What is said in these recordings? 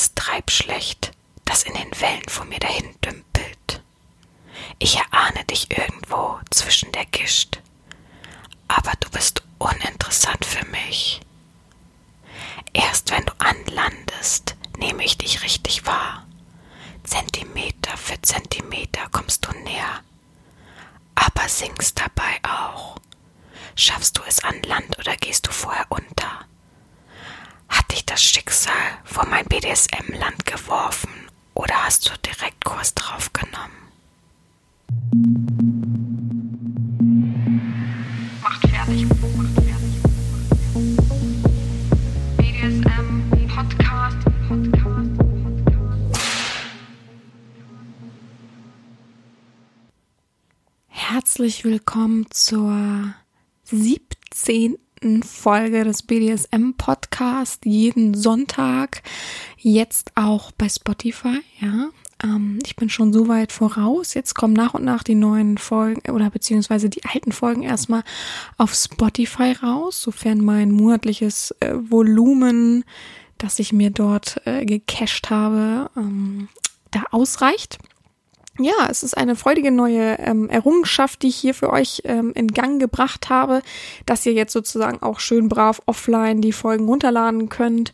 kaltes Treibschlecht, das in den Wellen vor mir dahin dümpelt. Ich erahne dich irgendwo zwischen der Gischt, aber du bist uninteressant für mich. Erst wenn du anlandest, nehme ich dich richtig wahr. Zentimeter für Zentimeter kommst du näher, aber sinkst dabei auch. Schaffst du es an Land oder gehst du vorher unter? Hat dich das Schicksal vor mein BDSM-Land geworfen oder hast du direkt Kurs drauf genommen? Macht fertig. Macht fertig. BDSM Podcast. Podcast. Herzlich willkommen zur 17. Folge des BDSM Podcast jeden Sonntag. Jetzt auch bei Spotify, ja. Ähm, ich bin schon so weit voraus. Jetzt kommen nach und nach die neuen Folgen oder beziehungsweise die alten Folgen erstmal auf Spotify raus, sofern mein monatliches äh, Volumen, das ich mir dort äh, gecached habe, ähm, da ausreicht ja, es ist eine freudige neue ähm, Errungenschaft, die ich hier für euch ähm, in Gang gebracht habe, dass ihr jetzt sozusagen auch schön brav offline die Folgen runterladen könnt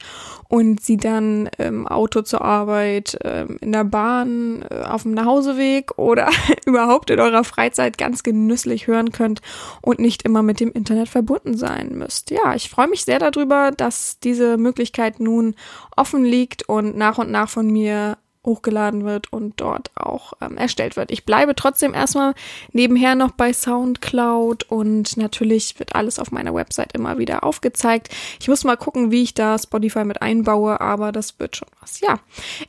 und sie dann im Auto zur Arbeit, ähm, in der Bahn, äh, auf dem Nachhauseweg oder überhaupt in eurer Freizeit ganz genüsslich hören könnt und nicht immer mit dem Internet verbunden sein müsst. Ja, ich freue mich sehr darüber, dass diese Möglichkeit nun offen liegt und nach und nach von mir hochgeladen wird und dort auch ähm, erstellt wird. Ich bleibe trotzdem erstmal nebenher noch bei SoundCloud und natürlich wird alles auf meiner Website immer wieder aufgezeigt. Ich muss mal gucken, wie ich da Spotify mit einbaue, aber das wird schon was. Ja,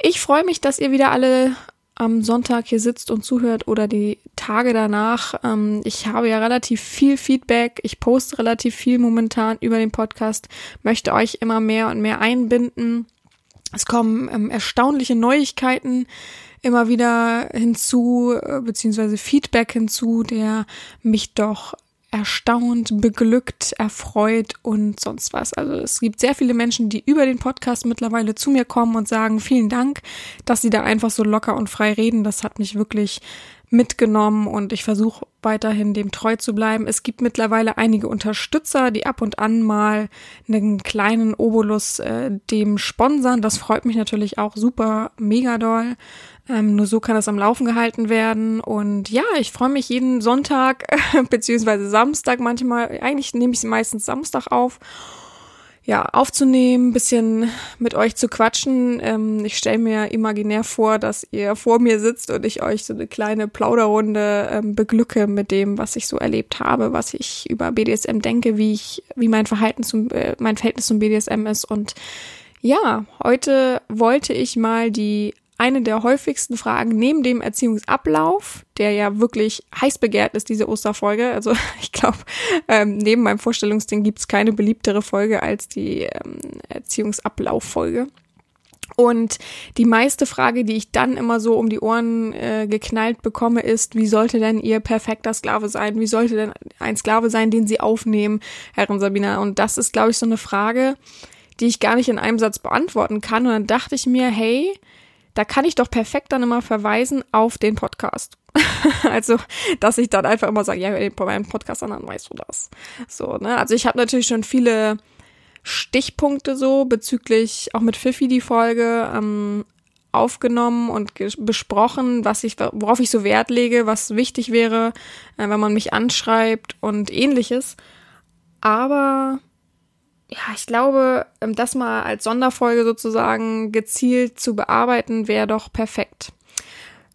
ich freue mich, dass ihr wieder alle am Sonntag hier sitzt und zuhört oder die Tage danach. Ähm, ich habe ja relativ viel Feedback. Ich poste relativ viel momentan über den Podcast, möchte euch immer mehr und mehr einbinden es kommen ähm, erstaunliche Neuigkeiten immer wieder hinzu, äh, beziehungsweise Feedback hinzu, der mich doch erstaunt, beglückt, erfreut und sonst was. Also es gibt sehr viele Menschen, die über den Podcast mittlerweile zu mir kommen und sagen, vielen Dank, dass sie da einfach so locker und frei reden. Das hat mich wirklich mitgenommen und ich versuche weiterhin dem treu zu bleiben. Es gibt mittlerweile einige Unterstützer, die ab und an mal einen kleinen Obolus äh, dem sponsern. Das freut mich natürlich auch super, mega doll. Ähm, nur so kann das am Laufen gehalten werden. Und ja, ich freue mich jeden Sonntag beziehungsweise Samstag manchmal. Eigentlich nehme ich sie meistens Samstag auf ja, aufzunehmen, bisschen mit euch zu quatschen. Ähm, ich stelle mir imaginär vor, dass ihr vor mir sitzt und ich euch so eine kleine Plauderrunde ähm, beglücke mit dem, was ich so erlebt habe, was ich über BDSM denke, wie ich, wie mein Verhalten zum, äh, mein Verhältnis zum BDSM ist. Und ja, heute wollte ich mal die eine der häufigsten Fragen neben dem Erziehungsablauf, der ja wirklich heiß begehrt ist, diese Osterfolge. Also ich glaube, ähm, neben meinem Vorstellungsding gibt es keine beliebtere Folge als die ähm, Erziehungsablauffolge. Und die meiste Frage, die ich dann immer so um die Ohren äh, geknallt bekomme, ist, wie sollte denn ihr perfekter Sklave sein? Wie sollte denn ein Sklave sein, den Sie aufnehmen, Herrin Sabina? Und das ist, glaube ich, so eine Frage, die ich gar nicht in einem Satz beantworten kann. Und dann dachte ich mir, hey, da kann ich doch perfekt dann immer verweisen auf den Podcast. also, dass ich dann einfach immer sage, ja, bei meinem Podcast an, dann weißt du das. So, ne? Also ich habe natürlich schon viele Stichpunkte so bezüglich auch mit Fifi die Folge ähm, aufgenommen und besprochen, was ich, worauf ich so Wert lege, was wichtig wäre, äh, wenn man mich anschreibt und ähnliches. Aber ja, ich glaube, ähm, das mal als Sonderfolge sozusagen gezielt zu bearbeiten, wäre doch perfekt.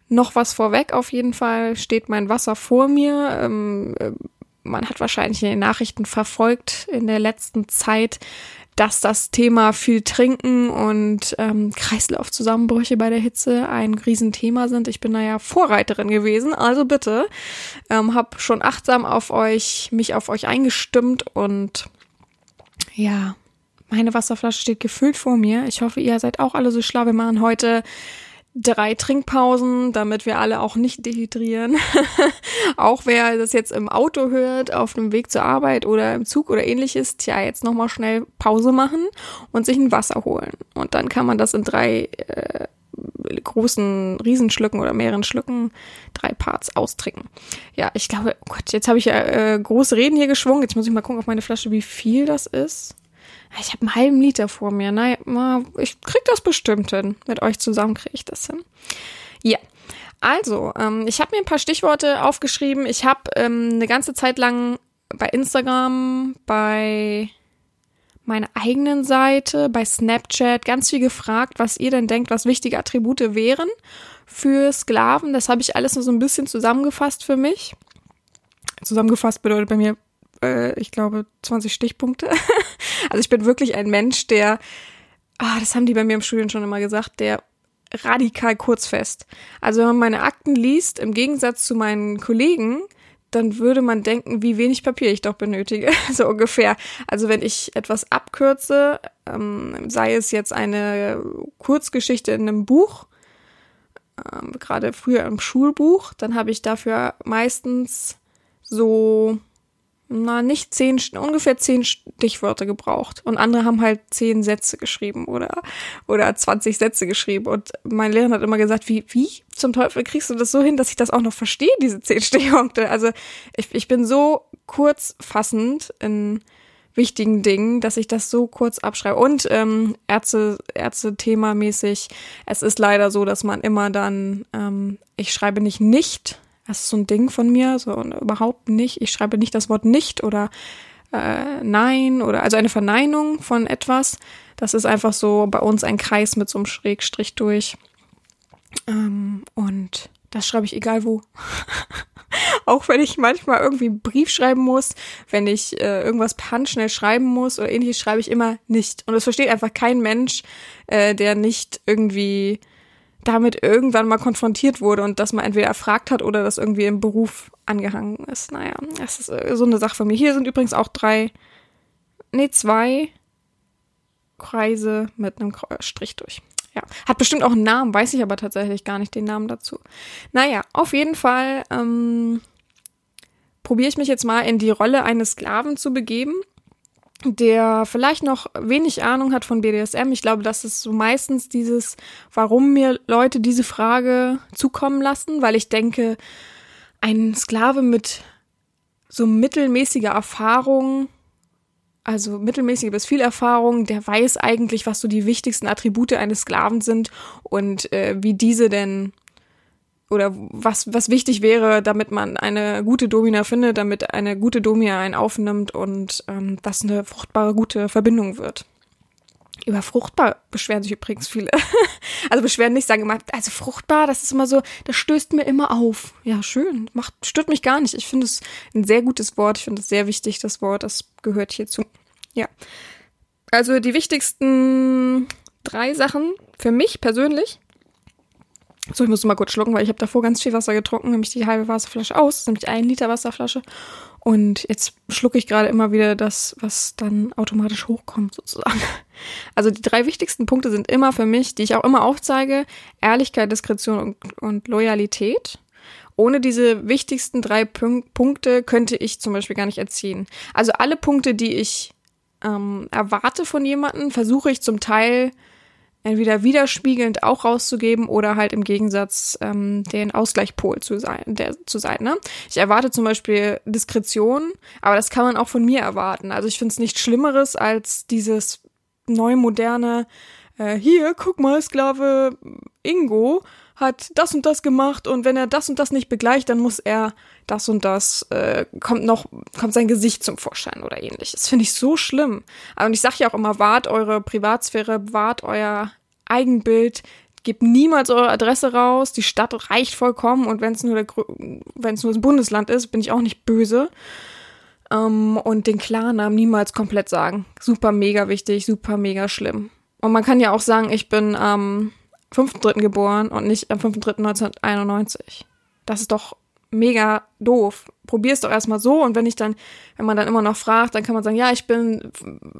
Noch was vorweg auf jeden Fall steht mein Wasser vor mir. Ähm, äh, man hat wahrscheinlich in den Nachrichten verfolgt in der letzten Zeit, dass das Thema viel Trinken und ähm, Kreislaufzusammenbrüche bei der Hitze ein Riesenthema sind. Ich bin da ja Vorreiterin gewesen, also bitte, ähm, habe schon achtsam auf euch, mich auf euch eingestimmt und ja, meine Wasserflasche steht gefüllt vor mir. Ich hoffe, ihr seid auch alle so schlau. Wir machen heute drei Trinkpausen, damit wir alle auch nicht dehydrieren. auch wer das jetzt im Auto hört, auf dem Weg zur Arbeit oder im Zug oder ähnliches, tja, jetzt nochmal schnell Pause machen und sich ein Wasser holen. Und dann kann man das in drei äh, großen Riesenschlücken oder mehreren Schlücken, drei Parts austrinken. Ja, ich glaube, oh Gott, jetzt habe ich ja äh, große Reden hier geschwungen. Jetzt muss ich mal gucken auf meine Flasche, wie viel das ist. Ich habe einen halben Liter vor mir. Na, ich krieg das bestimmt hin. Mit euch zusammen kriege ich das hin. Ja. Also, ähm, ich habe mir ein paar Stichworte aufgeschrieben. Ich habe ähm, eine ganze Zeit lang bei Instagram, bei meiner eigenen Seite, bei Snapchat ganz viel gefragt, was ihr denn denkt, was wichtige Attribute wären für Sklaven. Das habe ich alles nur so ein bisschen zusammengefasst für mich. Zusammengefasst bedeutet bei mir äh, ich glaube, 20 Stichpunkte. also ich bin wirklich ein Mensch, der, ah, das haben die bei mir im Studium schon immer gesagt, der radikal kurzfest. Also wenn man meine Akten liest, im Gegensatz zu meinen Kollegen, dann würde man denken, wie wenig Papier ich doch benötige, so ungefähr. Also wenn ich etwas abkürze, ähm, sei es jetzt eine Kurzgeschichte in einem Buch, ähm, gerade früher im Schulbuch, dann habe ich dafür meistens so na, nicht zehn, ungefähr zehn Stichwörter gebraucht. Und andere haben halt zehn Sätze geschrieben oder, oder 20 Sätze geschrieben. Und mein Lehrer hat immer gesagt, wie, wie zum Teufel kriegst du das so hin, dass ich das auch noch verstehe, diese zehn Stichworte? Also, ich, ich bin so kurzfassend in wichtigen Dingen, dass ich das so kurz abschreibe. Und ähm, Ärzte, Ärzte-Thema mäßig, es ist leider so, dass man immer dann, ähm, ich schreibe nicht nicht, das ist so ein Ding von mir, so überhaupt nicht. Ich schreibe nicht das Wort nicht oder äh, nein oder also eine Verneinung von etwas. Das ist einfach so bei uns ein Kreis mit so einem Schrägstrich durch. Ähm, und das schreibe ich egal wo. auch wenn ich manchmal irgendwie einen Brief schreiben muss, wenn ich äh, irgendwas per Hand schnell schreiben muss oder ähnliches, schreibe ich immer nicht. Und es versteht einfach kein Mensch, äh, der nicht irgendwie damit irgendwann mal konfrontiert wurde und das mal entweder erfragt hat oder das irgendwie im Beruf angehangen ist. Naja, das ist äh, so eine Sache von mir. Hier sind übrigens auch drei, nee, zwei Kreise mit einem Strich durch. Ja, hat bestimmt auch einen Namen, weiß ich aber tatsächlich gar nicht den Namen dazu. Naja, auf jeden Fall ähm, probiere ich mich jetzt mal in die Rolle eines Sklaven zu begeben der vielleicht noch wenig Ahnung hat von BDSM. Ich glaube, das ist so meistens dieses, warum mir Leute diese Frage zukommen lassen, weil ich denke, ein Sklave mit so mittelmäßiger Erfahrung, also mittelmäßige bis viel Erfahrung, der weiß eigentlich, was so die wichtigsten Attribute eines Sklaven sind und äh, wie diese denn oder was, was wichtig wäre, damit man eine gute Domina findet, damit eine gute Domina einen aufnimmt und ähm, das eine fruchtbare, gute Verbindung wird. Über fruchtbar beschweren sich übrigens viele. also beschweren nicht, sagen immer, also fruchtbar, das ist immer so, das stößt mir immer auf. Ja, schön, macht, stört mich gar nicht. Ich finde es ein sehr gutes Wort. Ich finde es sehr wichtig, das Wort, das gehört hierzu. Ja. Also die wichtigsten drei Sachen für mich persönlich so, ich muss mal kurz schlucken, weil ich habe davor ganz viel Wasser getrunken, nämlich die halbe Wasserflasche aus, nämlich ein Liter Wasserflasche. Und jetzt schlucke ich gerade immer wieder das, was dann automatisch hochkommt, sozusagen. Also die drei wichtigsten Punkte sind immer für mich, die ich auch immer aufzeige, Ehrlichkeit, Diskretion und, und Loyalität. Ohne diese wichtigsten drei Punk Punkte könnte ich zum Beispiel gar nicht erziehen. Also alle Punkte, die ich ähm, erwarte von jemandem, versuche ich zum Teil entweder widerspiegelnd auch rauszugeben oder halt im Gegensatz ähm, den Ausgleichpol zu sein, der zu sein. Ne? Ich erwarte zum Beispiel Diskretion, aber das kann man auch von mir erwarten. Also ich finde es nichts Schlimmeres als dieses neu moderne äh, hier, guck mal, Sklave Ingo hat das und das gemacht und wenn er das und das nicht begleicht, dann muss er das und das, äh, kommt noch, kommt sein Gesicht zum Vorschein oder ähnliches. Das finde ich so schlimm. Und ich sage ja auch immer, wahrt eure Privatsphäre, wahrt euer Eigenbild, gebt niemals eure Adresse raus, die Stadt reicht vollkommen und wenn es nur, wenn es nur das Bundesland ist, bin ich auch nicht böse. Ähm, und den Klarnamen niemals komplett sagen. Super mega wichtig, super mega schlimm. Und man kann ja auch sagen, ich bin am 5.3. geboren und nicht am 5.3.1991. Das ist doch mega doof. Probier es doch erstmal so und wenn ich dann, wenn man dann immer noch fragt, dann kann man sagen, ja, ich bin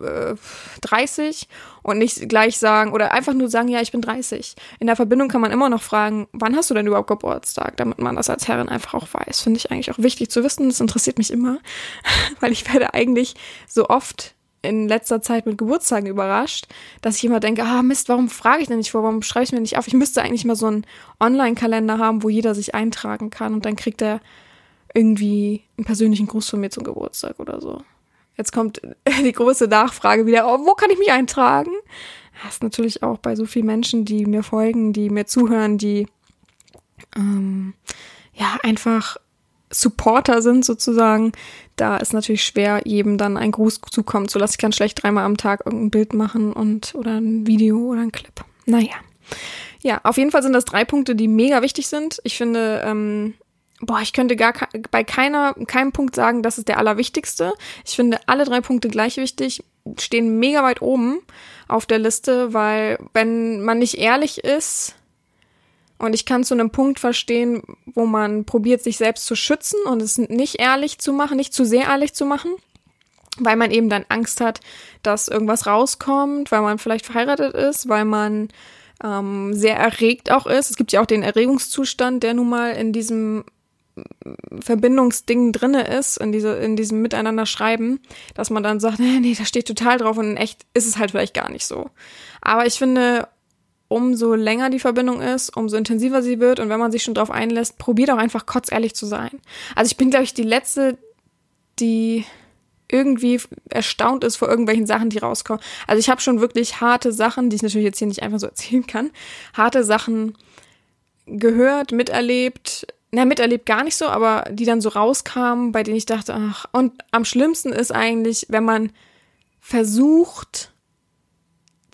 äh, 30 und nicht gleich sagen oder einfach nur sagen, ja, ich bin 30. In der Verbindung kann man immer noch fragen, wann hast du denn überhaupt Geburtstag, damit man das als Herrin einfach auch weiß. Finde ich eigentlich auch wichtig zu wissen. Das interessiert mich immer, weil ich werde eigentlich so oft in letzter Zeit mit Geburtstagen überrascht, dass ich immer denke, ah Mist, warum frage ich denn nicht vor, warum schreibe ich mir nicht auf? Ich müsste eigentlich mal so einen Online-Kalender haben, wo jeder sich eintragen kann und dann kriegt er irgendwie einen persönlichen Gruß von mir zum Geburtstag oder so. Jetzt kommt die große Nachfrage wieder, oh, wo kann ich mich eintragen? Das ist natürlich auch bei so vielen Menschen, die mir folgen, die mir zuhören, die ähm, ja einfach Supporter sind sozusagen, da ist natürlich schwer, jedem dann ein Gruß zukommen zu lassen. Ich kann schlecht dreimal am Tag irgendein Bild machen und oder ein Video oder ein Clip. Naja. Ja, auf jeden Fall sind das drei Punkte, die mega wichtig sind. Ich finde, ähm, boah, ich könnte gar bei keiner, keinem Punkt sagen, das ist der allerwichtigste. Ich finde alle drei Punkte gleich wichtig, stehen mega weit oben auf der Liste, weil wenn man nicht ehrlich ist, und ich kann zu einem Punkt verstehen, wo man probiert, sich selbst zu schützen und es nicht ehrlich zu machen, nicht zu sehr ehrlich zu machen, weil man eben dann Angst hat, dass irgendwas rauskommt, weil man vielleicht verheiratet ist, weil man ähm, sehr erregt auch ist. Es gibt ja auch den Erregungszustand, der nun mal in diesem Verbindungsding drinne ist, in, diese, in diesem Miteinander schreiben, dass man dann sagt, nee, nee, da steht total drauf und in echt ist es halt vielleicht gar nicht so. Aber ich finde, umso länger die Verbindung ist, umso intensiver sie wird. Und wenn man sich schon drauf einlässt, probiert auch einfach kotzehrlich zu sein. Also ich bin, glaube ich, die Letzte, die irgendwie erstaunt ist vor irgendwelchen Sachen, die rauskommen. Also ich habe schon wirklich harte Sachen, die ich natürlich jetzt hier nicht einfach so erzählen kann, harte Sachen gehört, miterlebt, na, miterlebt gar nicht so, aber die dann so rauskamen, bei denen ich dachte, ach, und am schlimmsten ist eigentlich, wenn man versucht,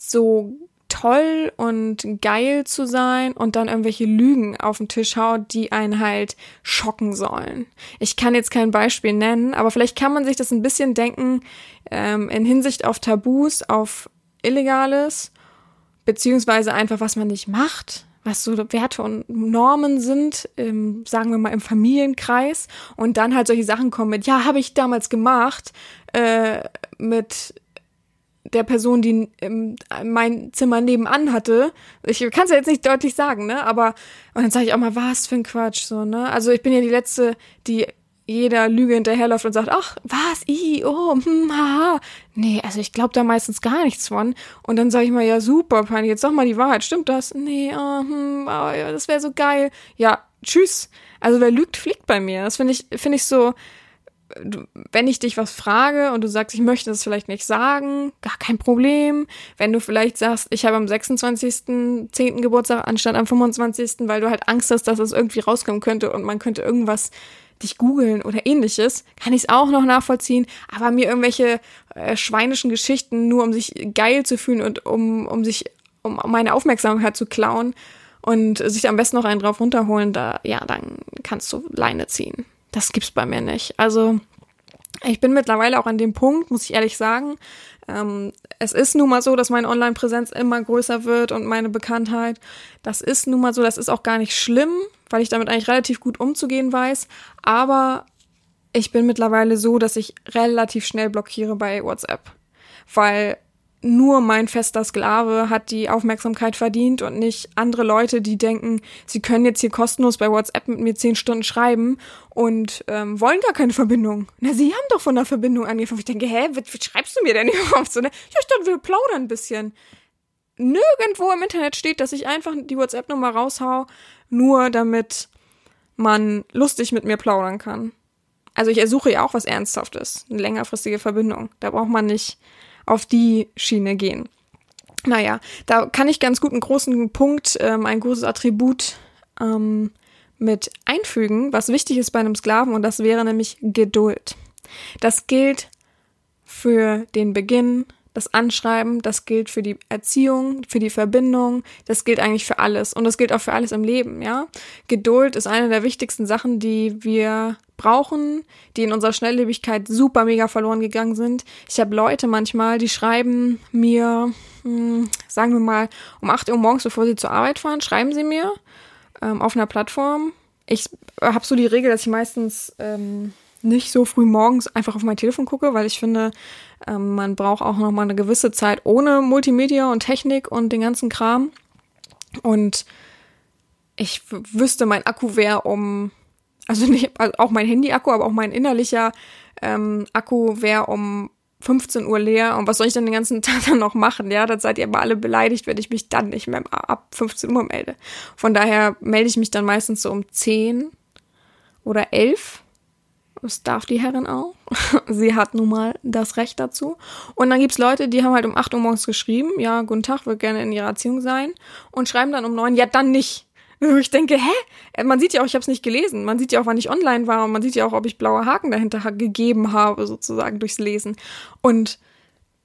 so toll und geil zu sein und dann irgendwelche Lügen auf den Tisch haut, die einen halt schocken sollen. Ich kann jetzt kein Beispiel nennen, aber vielleicht kann man sich das ein bisschen denken ähm, in Hinsicht auf Tabus, auf Illegales, beziehungsweise einfach, was man nicht macht, was so Werte und Normen sind, im, sagen wir mal im Familienkreis und dann halt solche Sachen kommen mit, ja, habe ich damals gemacht, äh, mit der Person, die ähm, mein Zimmer nebenan hatte. Ich kann es ja jetzt nicht deutlich sagen, ne? Aber und dann sage ich auch mal, was für ein Quatsch, so, ne? Also ich bin ja die Letzte, die jeder Lüge hinterherläuft und sagt, ach, was, i, oh, hm, haha. Nee, also ich glaube da meistens gar nichts von. Und dann sage ich mal, ja, super, Pani, jetzt sag mal die Wahrheit, stimmt das? Nee, oh, hm, oh, ja, das wäre so geil. Ja, tschüss. Also wer lügt, fliegt bei mir. Das finde ich, finde ich so, wenn ich dich was frage und du sagst, ich möchte das vielleicht nicht sagen, gar kein Problem. Wenn du vielleicht sagst, ich habe am 26.10. Geburtstag anstatt am 25., weil du halt Angst hast, dass es irgendwie rauskommen könnte und man könnte irgendwas dich googeln oder ähnliches, kann ich es auch noch nachvollziehen. Aber mir irgendwelche äh, schweinischen Geschichten nur um sich geil zu fühlen und um, um sich, um meine Aufmerksamkeit zu klauen und sich am besten noch einen drauf runterholen, da, ja, dann kannst du Leine ziehen das gibt's bei mir nicht. Also ich bin mittlerweile auch an dem Punkt, muss ich ehrlich sagen. Ähm, es ist nun mal so, dass meine Online-Präsenz immer größer wird und meine Bekanntheit. Das ist nun mal so, das ist auch gar nicht schlimm, weil ich damit eigentlich relativ gut umzugehen weiß. Aber ich bin mittlerweile so, dass ich relativ schnell blockiere bei WhatsApp. Weil nur mein fester Sklave hat die Aufmerksamkeit verdient und nicht andere Leute, die denken, sie können jetzt hier kostenlos bei WhatsApp mit mir zehn Stunden schreiben und ähm, wollen gar keine Verbindung. Na, sie haben doch von der Verbindung angefangen. Ich denke, hä, was, was schreibst du mir denn überhaupt so? Ne? Ja, ich dachte, wir plaudern ein bisschen. Nirgendwo im Internet steht, dass ich einfach die WhatsApp-Nummer raushau, nur damit man lustig mit mir plaudern kann. Also ich ersuche ja auch was Ernsthaftes, eine längerfristige Verbindung. Da braucht man nicht auf die Schiene gehen. Naja, da kann ich ganz gut einen großen Punkt, ähm, ein großes Attribut ähm, mit einfügen, was wichtig ist bei einem Sklaven, und das wäre nämlich Geduld. Das gilt für den Beginn, das Anschreiben, das gilt für die Erziehung, für die Verbindung, das gilt eigentlich für alles und das gilt auch für alles im Leben, ja. Geduld ist eine der wichtigsten Sachen, die wir brauchen, die in unserer Schnelllebigkeit super mega verloren gegangen sind. Ich habe Leute manchmal, die schreiben mir, hm, sagen wir mal, um 8 Uhr morgens, bevor sie zur Arbeit fahren, schreiben sie mir ähm, auf einer Plattform ich habe so die Regel, dass ich meistens ähm, nicht so früh morgens einfach auf mein Telefon gucke, weil ich finde, ähm, man braucht auch noch mal eine gewisse Zeit ohne Multimedia und Technik und den ganzen Kram. Und ich wüsste, mein Akku wäre um, also nicht, also auch mein Handy-Akku, aber auch mein innerlicher ähm, Akku wäre um 15 Uhr leer und was soll ich denn den ganzen Tag dann noch machen? Ja, dann seid ihr aber alle beleidigt, wenn ich mich dann nicht mehr ab 15 Uhr melde. Von daher melde ich mich dann meistens so um 10 oder 11. Das darf die Herrin auch. Sie hat nun mal das Recht dazu. Und dann gibt's Leute, die haben halt um 8 Uhr morgens geschrieben, ja, guten Tag, würde gerne in ihrer Erziehung sein. Und schreiben dann um 9, ja, dann nicht. Ich denke, hä? Man sieht ja auch, ich habe es nicht gelesen. Man sieht ja auch, wann ich online war und man sieht ja auch, ob ich blaue Haken dahinter gegeben habe, sozusagen durchs Lesen. Und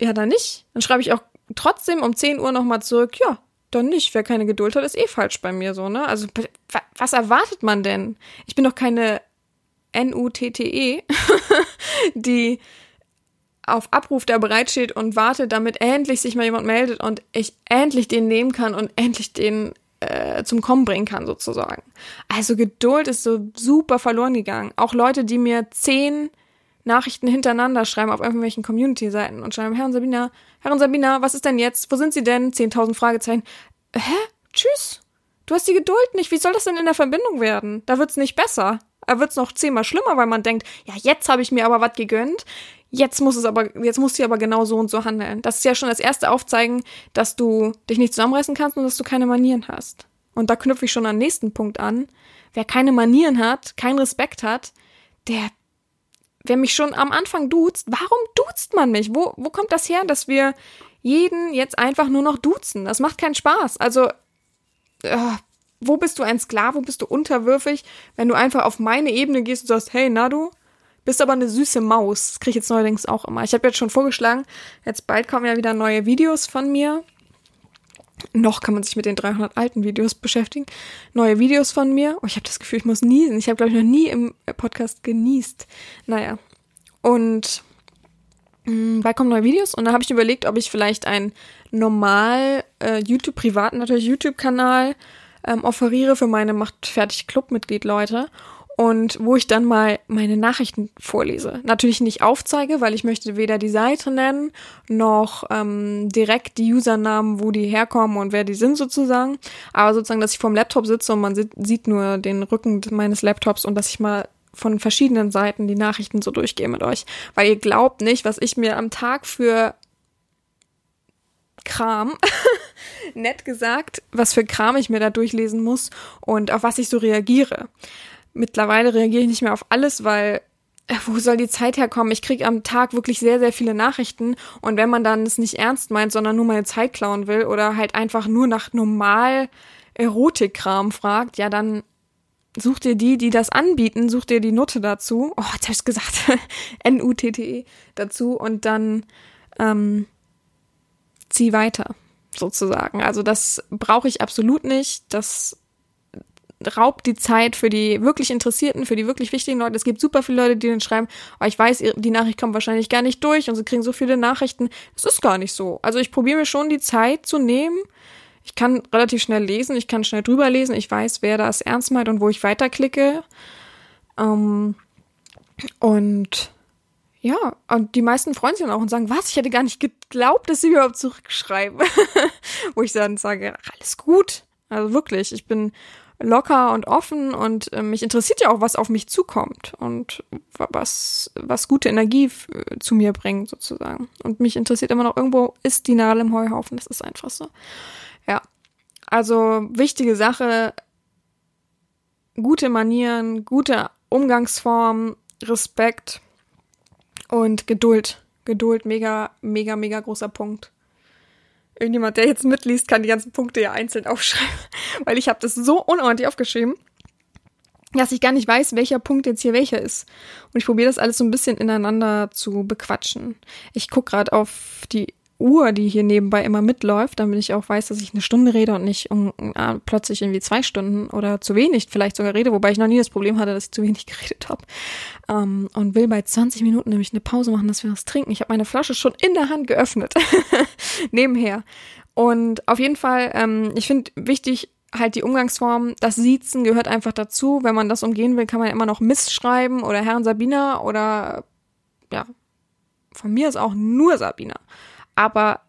ja, dann nicht. Dann schreibe ich auch trotzdem um 10 Uhr nochmal zurück, ja, dann nicht. Wer keine Geduld hat, ist eh falsch bei mir so, ne? Also, was erwartet man denn? Ich bin doch keine N-U-T-T-E, die auf Abruf da bereitsteht und wartet, damit endlich sich mal jemand meldet und ich endlich den nehmen kann und endlich den äh, zum Kommen bringen kann, sozusagen. Also Geduld ist so super verloren gegangen. Auch Leute, die mir zehn Nachrichten hintereinander schreiben auf irgendwelchen Community-Seiten und schreiben, Herr und Sabina, Herr und Sabina, was ist denn jetzt? Wo sind Sie denn? 10.000 Fragezeichen. Hä? Tschüss. Du hast die Geduld nicht. Wie soll das denn in der Verbindung werden? Da wird's nicht besser. Da wird's noch zehnmal schlimmer, weil man denkt, ja, jetzt habe ich mir aber was gegönnt. Jetzt muss es aber, jetzt musst du aber genau so und so handeln. Das ist ja schon das erste Aufzeigen, dass du dich nicht zusammenreißen kannst und dass du keine Manieren hast. Und da knüpfe ich schon an den nächsten Punkt an. Wer keine Manieren hat, keinen Respekt hat, der, wer mich schon am Anfang duzt, warum duzt man mich? Wo, wo kommt das her, dass wir jeden jetzt einfach nur noch duzen? Das macht keinen Spaß. Also, äh, wo bist du ein Sklave, wo bist du unterwürfig, wenn du einfach auf meine Ebene gehst und sagst, hey, na du, bist aber eine süße Maus. Das kriege ich jetzt neuerdings auch immer. Ich habe jetzt schon vorgeschlagen, jetzt bald kommen ja wieder neue Videos von mir. Noch kann man sich mit den 300 alten Videos beschäftigen. Neue Videos von mir. Oh, ich habe das Gefühl, ich muss niesen. Ich habe, glaube ich, noch nie im Podcast genießt. Naja. Und mh, mm, bald kommen neue Videos. Und da habe ich überlegt, ob ich vielleicht einen normal äh, YouTube, privaten natürlich YouTube-Kanal ähm, offeriere für meine Macht fertig Club-Mitglied Leute und wo ich dann mal meine Nachrichten vorlese. Natürlich nicht aufzeige, weil ich möchte weder die Seite nennen, noch ähm, direkt die Usernamen, wo die herkommen und wer die sind sozusagen. Aber sozusagen, dass ich vorm Laptop sitze und man sieht nur den Rücken meines Laptops und dass ich mal von verschiedenen Seiten die Nachrichten so durchgehe mit euch. Weil ihr glaubt nicht, was ich mir am Tag für Kram, nett gesagt, was für Kram ich mir da durchlesen muss und auf was ich so reagiere mittlerweile reagiere ich nicht mehr auf alles, weil äh, wo soll die Zeit herkommen? Ich kriege am Tag wirklich sehr, sehr viele Nachrichten und wenn man dann es nicht ernst meint, sondern nur meine Zeit klauen will oder halt einfach nur nach normal Erotikkram fragt, ja, dann such dir die, die das anbieten, such dir die Nutte dazu. Oh, jetzt hab ich's gesagt. N-U-T-T-E dazu und dann ähm, zieh weiter, sozusagen. Also das brauche ich absolut nicht. Das raubt die Zeit für die wirklich Interessierten, für die wirklich wichtigen Leute. Es gibt super viele Leute, die dann schreiben, oh, ich weiß, die Nachricht kommt wahrscheinlich gar nicht durch und sie kriegen so viele Nachrichten. Es ist gar nicht so. Also ich probiere mir schon die Zeit zu nehmen. Ich kann relativ schnell lesen, ich kann schnell drüber lesen, ich weiß, wer das ernst meint und wo ich weiterklicke. Ähm, und ja, und die meisten freuen sich dann auch und sagen, was, ich hätte gar nicht geglaubt, dass sie überhaupt zurückschreiben. wo ich dann sage, alles gut. Also wirklich, ich bin locker und offen und äh, mich interessiert ja auch, was auf mich zukommt und was, was gute Energie zu mir bringt, sozusagen. Und mich interessiert immer noch, irgendwo ist die Nadel im Heuhaufen, das ist einfach so. Ja. Also, wichtige Sache, gute Manieren, gute Umgangsform, Respekt und Geduld. Geduld, mega, mega, mega großer Punkt irgendjemand, der jetzt mitliest, kann die ganzen Punkte ja einzeln aufschreiben, weil ich habe das so unordentlich aufgeschrieben, dass ich gar nicht weiß, welcher Punkt jetzt hier welcher ist. Und ich probiere das alles so ein bisschen ineinander zu bequatschen. Ich guck gerade auf die Uhr, die hier nebenbei immer mitläuft, damit ich auch weiß, dass ich eine Stunde rede und nicht um, äh, plötzlich irgendwie zwei Stunden oder zu wenig vielleicht sogar rede, wobei ich noch nie das Problem hatte, dass ich zu wenig geredet habe. Ähm, und will bei 20 Minuten nämlich eine Pause machen, dass wir was trinken. Ich habe meine Flasche schon in der Hand geöffnet, nebenher. Und auf jeden Fall, ähm, ich finde wichtig, halt die Umgangsform, das Siezen gehört einfach dazu. Wenn man das umgehen will, kann man immer noch Miss schreiben oder Herrn Sabina oder ja, von mir ist auch nur Sabina. Aber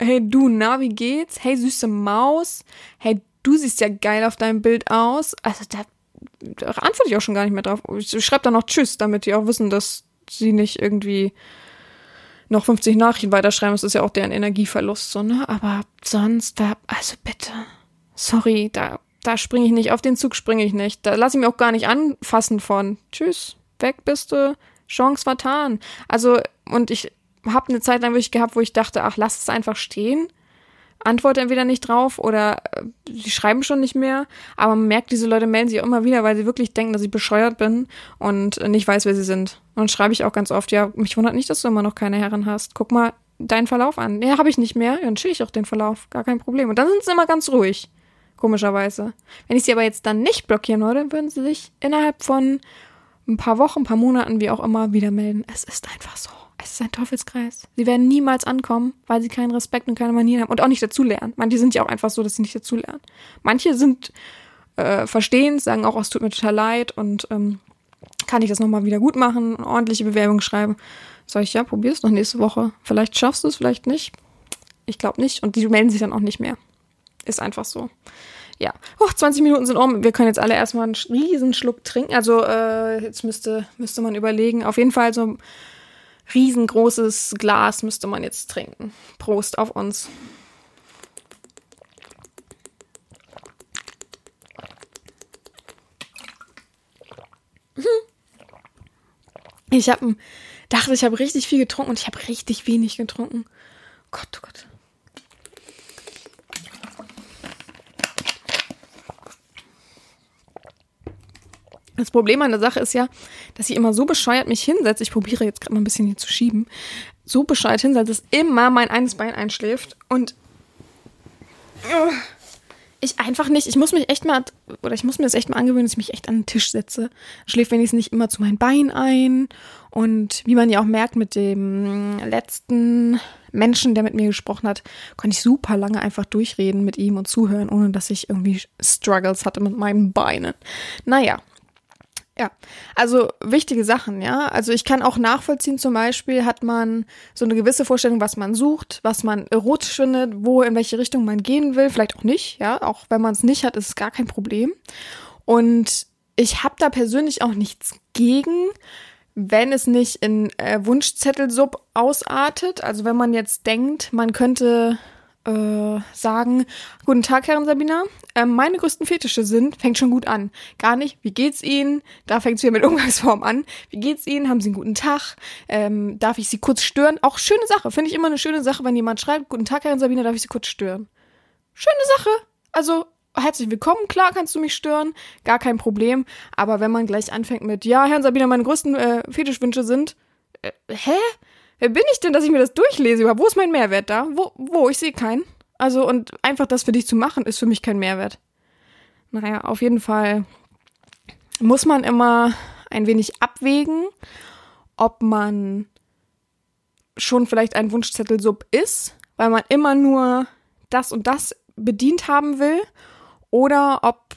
hey du, na, wie geht's? Hey süße Maus. Hey, du siehst ja geil auf deinem Bild aus. Also da, da antworte ich auch schon gar nicht mehr drauf. Ich schreibe dann noch Tschüss, damit die auch wissen, dass sie nicht irgendwie noch 50 Nachrichten weiterschreiben. Das ist ja auch deren Energieverlust, so, ne? Aber sonst, da, also bitte. Sorry, da, da springe ich nicht. Auf den Zug springe ich nicht. Da lasse ich mir auch gar nicht anfassen von. Tschüss, weg bist du. Chance vertan. Also, und ich habe eine Zeit lang wirklich gehabt, wo ich dachte, ach, lass es einfach stehen. Antworte entweder nicht drauf oder äh, sie schreiben schon nicht mehr. Aber man merkt, diese Leute melden sich auch immer wieder, weil sie wirklich denken, dass ich bescheuert bin und nicht weiß, wer sie sind. Und schreibe ich auch ganz oft, ja, mich wundert nicht, dass du immer noch keine Herren hast. Guck mal deinen Verlauf an. Nee, habe ich nicht mehr. Ja, dann chill ich auch den Verlauf. Gar kein Problem. Und dann sind sie immer ganz ruhig. Komischerweise. Wenn ich sie aber jetzt dann nicht blockieren würde, würden sie sich innerhalb von ein paar Wochen, ein paar Monaten, wie auch immer, wieder melden. Es ist einfach so. Es ist ein Teufelskreis. Sie werden niemals ankommen, weil sie keinen Respekt und keine Manieren haben und auch nicht dazulernen. Manche sind ja auch einfach so, dass sie nicht dazulernen. Manche sind äh, verstehend, sagen auch, oh, es tut mir total leid und ähm, kann ich das nochmal wieder gut machen, eine ordentliche Bewerbung schreiben. Sag ich, ja, probier's noch nächste Woche. Vielleicht schaffst du es, vielleicht nicht. Ich glaube nicht. Und die melden sich dann auch nicht mehr. Ist einfach so. Ja. Oh, 20 Minuten sind um. Wir können jetzt alle erstmal einen riesen Schluck trinken. Also, äh, jetzt müsste, müsste man überlegen. Auf jeden Fall so riesengroßes Glas müsste man jetzt trinken. Prost auf uns. Ich habe dachte, ich habe richtig viel getrunken und ich habe richtig wenig getrunken. Gott, oh Gott. Das Problem an der Sache ist ja, dass ich immer so bescheuert mich hinsetze. Ich probiere jetzt gerade mal ein bisschen hier zu schieben. So bescheuert hinsetze, dass immer mein eines Bein einschläft und uh, ich einfach nicht. Ich muss mich echt mal, oder ich muss mir das echt mal angewöhnen, dass ich mich echt an den Tisch setze. Schläft wenigstens nicht immer zu meinem Bein ein. Und wie man ja auch merkt, mit dem letzten Menschen, der mit mir gesprochen hat, konnte ich super lange einfach durchreden mit ihm und zuhören, ohne dass ich irgendwie Struggles hatte mit meinen Beinen. Naja, ja, also wichtige Sachen, ja. Also ich kann auch nachvollziehen, zum Beispiel hat man so eine gewisse Vorstellung, was man sucht, was man erotisch findet, wo, in welche Richtung man gehen will, vielleicht auch nicht, ja. Auch wenn man es nicht hat, ist es gar kein Problem. Und ich habe da persönlich auch nichts gegen, wenn es nicht in äh, Wunschzettelsub ausartet. Also wenn man jetzt denkt, man könnte äh, sagen, guten Tag, Herren Sabina. Ähm, meine größten Fetische sind, fängt schon gut an. Gar nicht, wie geht's Ihnen? Da fängt es wieder mit Umgangsform an. Wie geht's Ihnen? Haben Sie einen guten Tag? Ähm, darf ich Sie kurz stören? Auch schöne Sache. Finde ich immer eine schöne Sache, wenn jemand schreibt, guten Tag, Herren Sabina, darf ich Sie kurz stören? Schöne Sache. Also, herzlich willkommen, klar kannst du mich stören, gar kein Problem. Aber wenn man gleich anfängt mit, ja, Herrn Sabina, meine größten äh, Fetischwünsche sind, äh, hä? Wer bin ich denn, dass ich mir das durchlese? Wo ist mein Mehrwert da? Wo? Wo? Ich sehe keinen. Also, und einfach das für dich zu machen, ist für mich kein Mehrwert. Naja, auf jeden Fall muss man immer ein wenig abwägen, ob man schon vielleicht ein Wunschzettel sub ist, weil man immer nur das und das bedient haben will, oder ob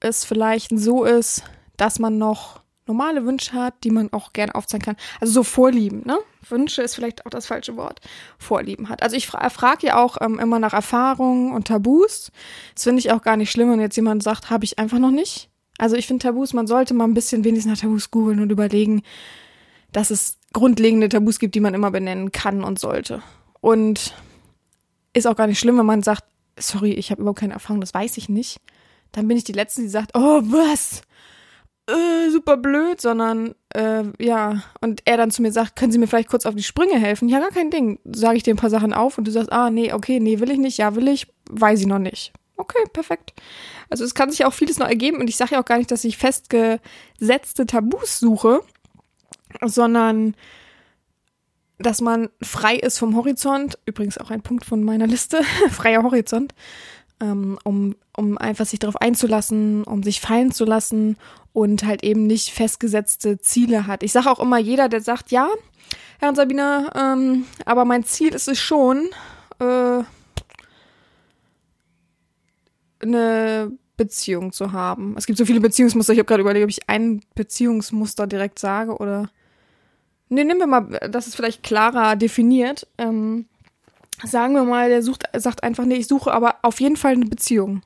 es vielleicht so ist, dass man noch normale Wünsche hat, die man auch gerne aufzeigen kann. Also so Vorlieben, ne? Wünsche ist vielleicht auch das falsche Wort. Vorlieben hat. Also ich fra frage ja auch ähm, immer nach Erfahrungen und Tabus. Das finde ich auch gar nicht schlimm, wenn jetzt jemand sagt, habe ich einfach noch nicht. Also ich finde Tabus, man sollte mal ein bisschen wenigstens nach Tabus googeln und überlegen, dass es grundlegende Tabus gibt, die man immer benennen kann und sollte. Und ist auch gar nicht schlimm, wenn man sagt, sorry, ich habe überhaupt keine Erfahrung, das weiß ich nicht. Dann bin ich die Letzte, die sagt, oh was? Äh, super blöd, sondern äh, ja, und er dann zu mir sagt, können Sie mir vielleicht kurz auf die Sprünge helfen? Ja, gar kein Ding. Sage ich dir ein paar Sachen auf und du sagst, ah, nee, okay, nee, will ich nicht, ja, will ich, weiß ich noch nicht. Okay, perfekt. Also es kann sich auch vieles noch ergeben und ich sage ja auch gar nicht, dass ich festgesetzte Tabus suche, sondern dass man frei ist vom Horizont, übrigens auch ein Punkt von meiner Liste, freier Horizont, ähm, um, um einfach sich darauf einzulassen, um sich fallen zu lassen und halt eben nicht festgesetzte Ziele hat. Ich sage auch immer, jeder, der sagt, ja, Herr und Sabina, ähm, aber mein Ziel ist es schon, äh, eine Beziehung zu haben. Es gibt so viele Beziehungsmuster. Ich habe gerade überlegt, ob ich ein Beziehungsmuster direkt sage oder. Nee, nehmen wir mal, das ist vielleicht klarer definiert. Ähm, sagen wir mal, der sucht, sagt einfach, nee, ich suche aber auf jeden Fall eine Beziehung.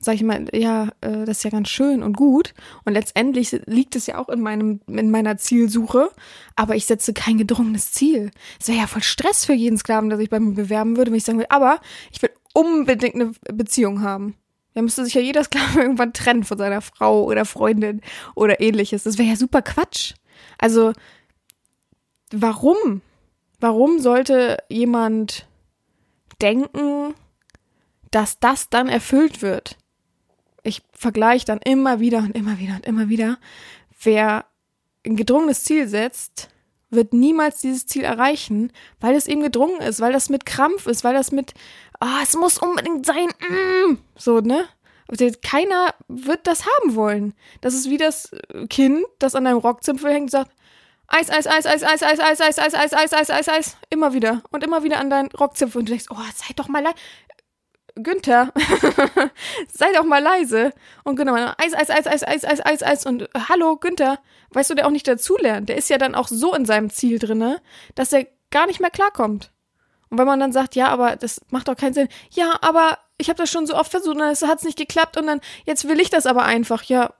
Sag ich mal, ja, äh, das ist ja ganz schön und gut. Und letztendlich liegt es ja auch in meinem, in meiner Zielsuche, aber ich setze kein gedrungenes Ziel. Es wäre ja voll Stress für jeden Sklaven, der sich bei mir bewerben würde, wenn ich sagen würde, aber ich will unbedingt eine Beziehung haben. Da müsste sich ja jeder Sklave irgendwann trennen von seiner Frau oder Freundin oder ähnliches. Das wäre ja super Quatsch. Also, warum? Warum sollte jemand denken, dass das dann erfüllt wird? Ich vergleiche dann immer wieder und immer wieder und immer wieder. Wer ein gedrungenes Ziel setzt, wird niemals dieses Ziel erreichen, weil es eben gedrungen ist, weil das mit Krampf ist, weil das mit, ah, oh, es muss unbedingt sein, mm, so, ne? Keiner wird das haben wollen. Das ist wie das Kind, das an einem Rockzipfel hängt und sagt, Eis, Eis, Eis, Eis, Eis, Eis, Eis, Eis, Eis, Eis, Eis, Eis, Eis, Eis, immer wieder und immer wieder an deinen Rockzipfel und du denkst, oh, sei doch mal leise. Günther, sei doch mal leise. Und genau, Eis, Eis, Eis, Eis, Eis, Eis, Eis, Eis und hallo, Günther, weißt du, der auch nicht dazulernt. Der ist ja dann auch so in seinem Ziel drinne, dass er gar nicht mehr klarkommt. Und wenn man dann sagt, ja, aber das macht doch keinen Sinn. Ja, aber ich habe das schon so oft versucht und es hat nicht geklappt und dann, jetzt will ich das aber einfach. Ja,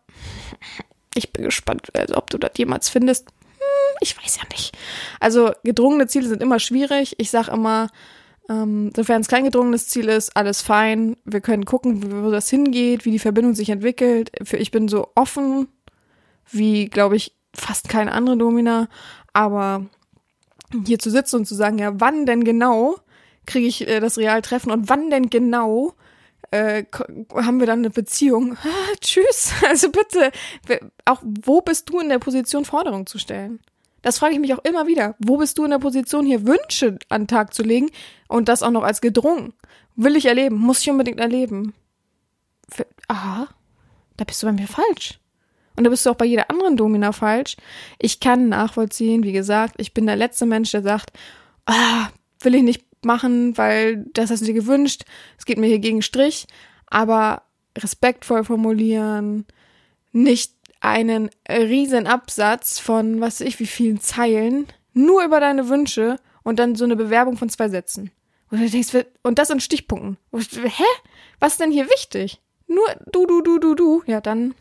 ich bin gespannt, also, ob du das jemals findest. Ich weiß ja nicht. Also gedrungene Ziele sind immer schwierig. Ich sag immer, ähm, sofern es kein gedrungenes Ziel ist, alles fein. Wir können gucken, wo das hingeht, wie die Verbindung sich entwickelt. Ich bin so offen wie, glaube ich, fast keine andere Domina. Aber hier zu sitzen und zu sagen, ja, wann denn genau kriege ich äh, das Realtreffen und wann denn genau äh, haben wir dann eine Beziehung? Ah, tschüss. Also bitte, auch wo bist du in der Position, Forderungen zu stellen? Das frage ich mich auch immer wieder. Wo bist du in der Position, hier Wünsche an den Tag zu legen und das auch noch als gedrungen? Will ich erleben? Muss ich unbedingt erleben? Für, aha, da bist du bei mir falsch. Und da bist du auch bei jeder anderen Domina falsch. Ich kann nachvollziehen, wie gesagt, ich bin der letzte Mensch, der sagt, ah, will ich nicht machen, weil das hast du dir gewünscht. Es geht mir hier gegen Strich. Aber respektvoll formulieren, nicht einen riesen Absatz von was weiß ich wie vielen Zeilen nur über deine Wünsche und dann so eine Bewerbung von zwei Sätzen. Und du denkst, und das in Stichpunkten. Hä? Was ist denn hier wichtig? Nur du, du, du, du, du. Ja, dann.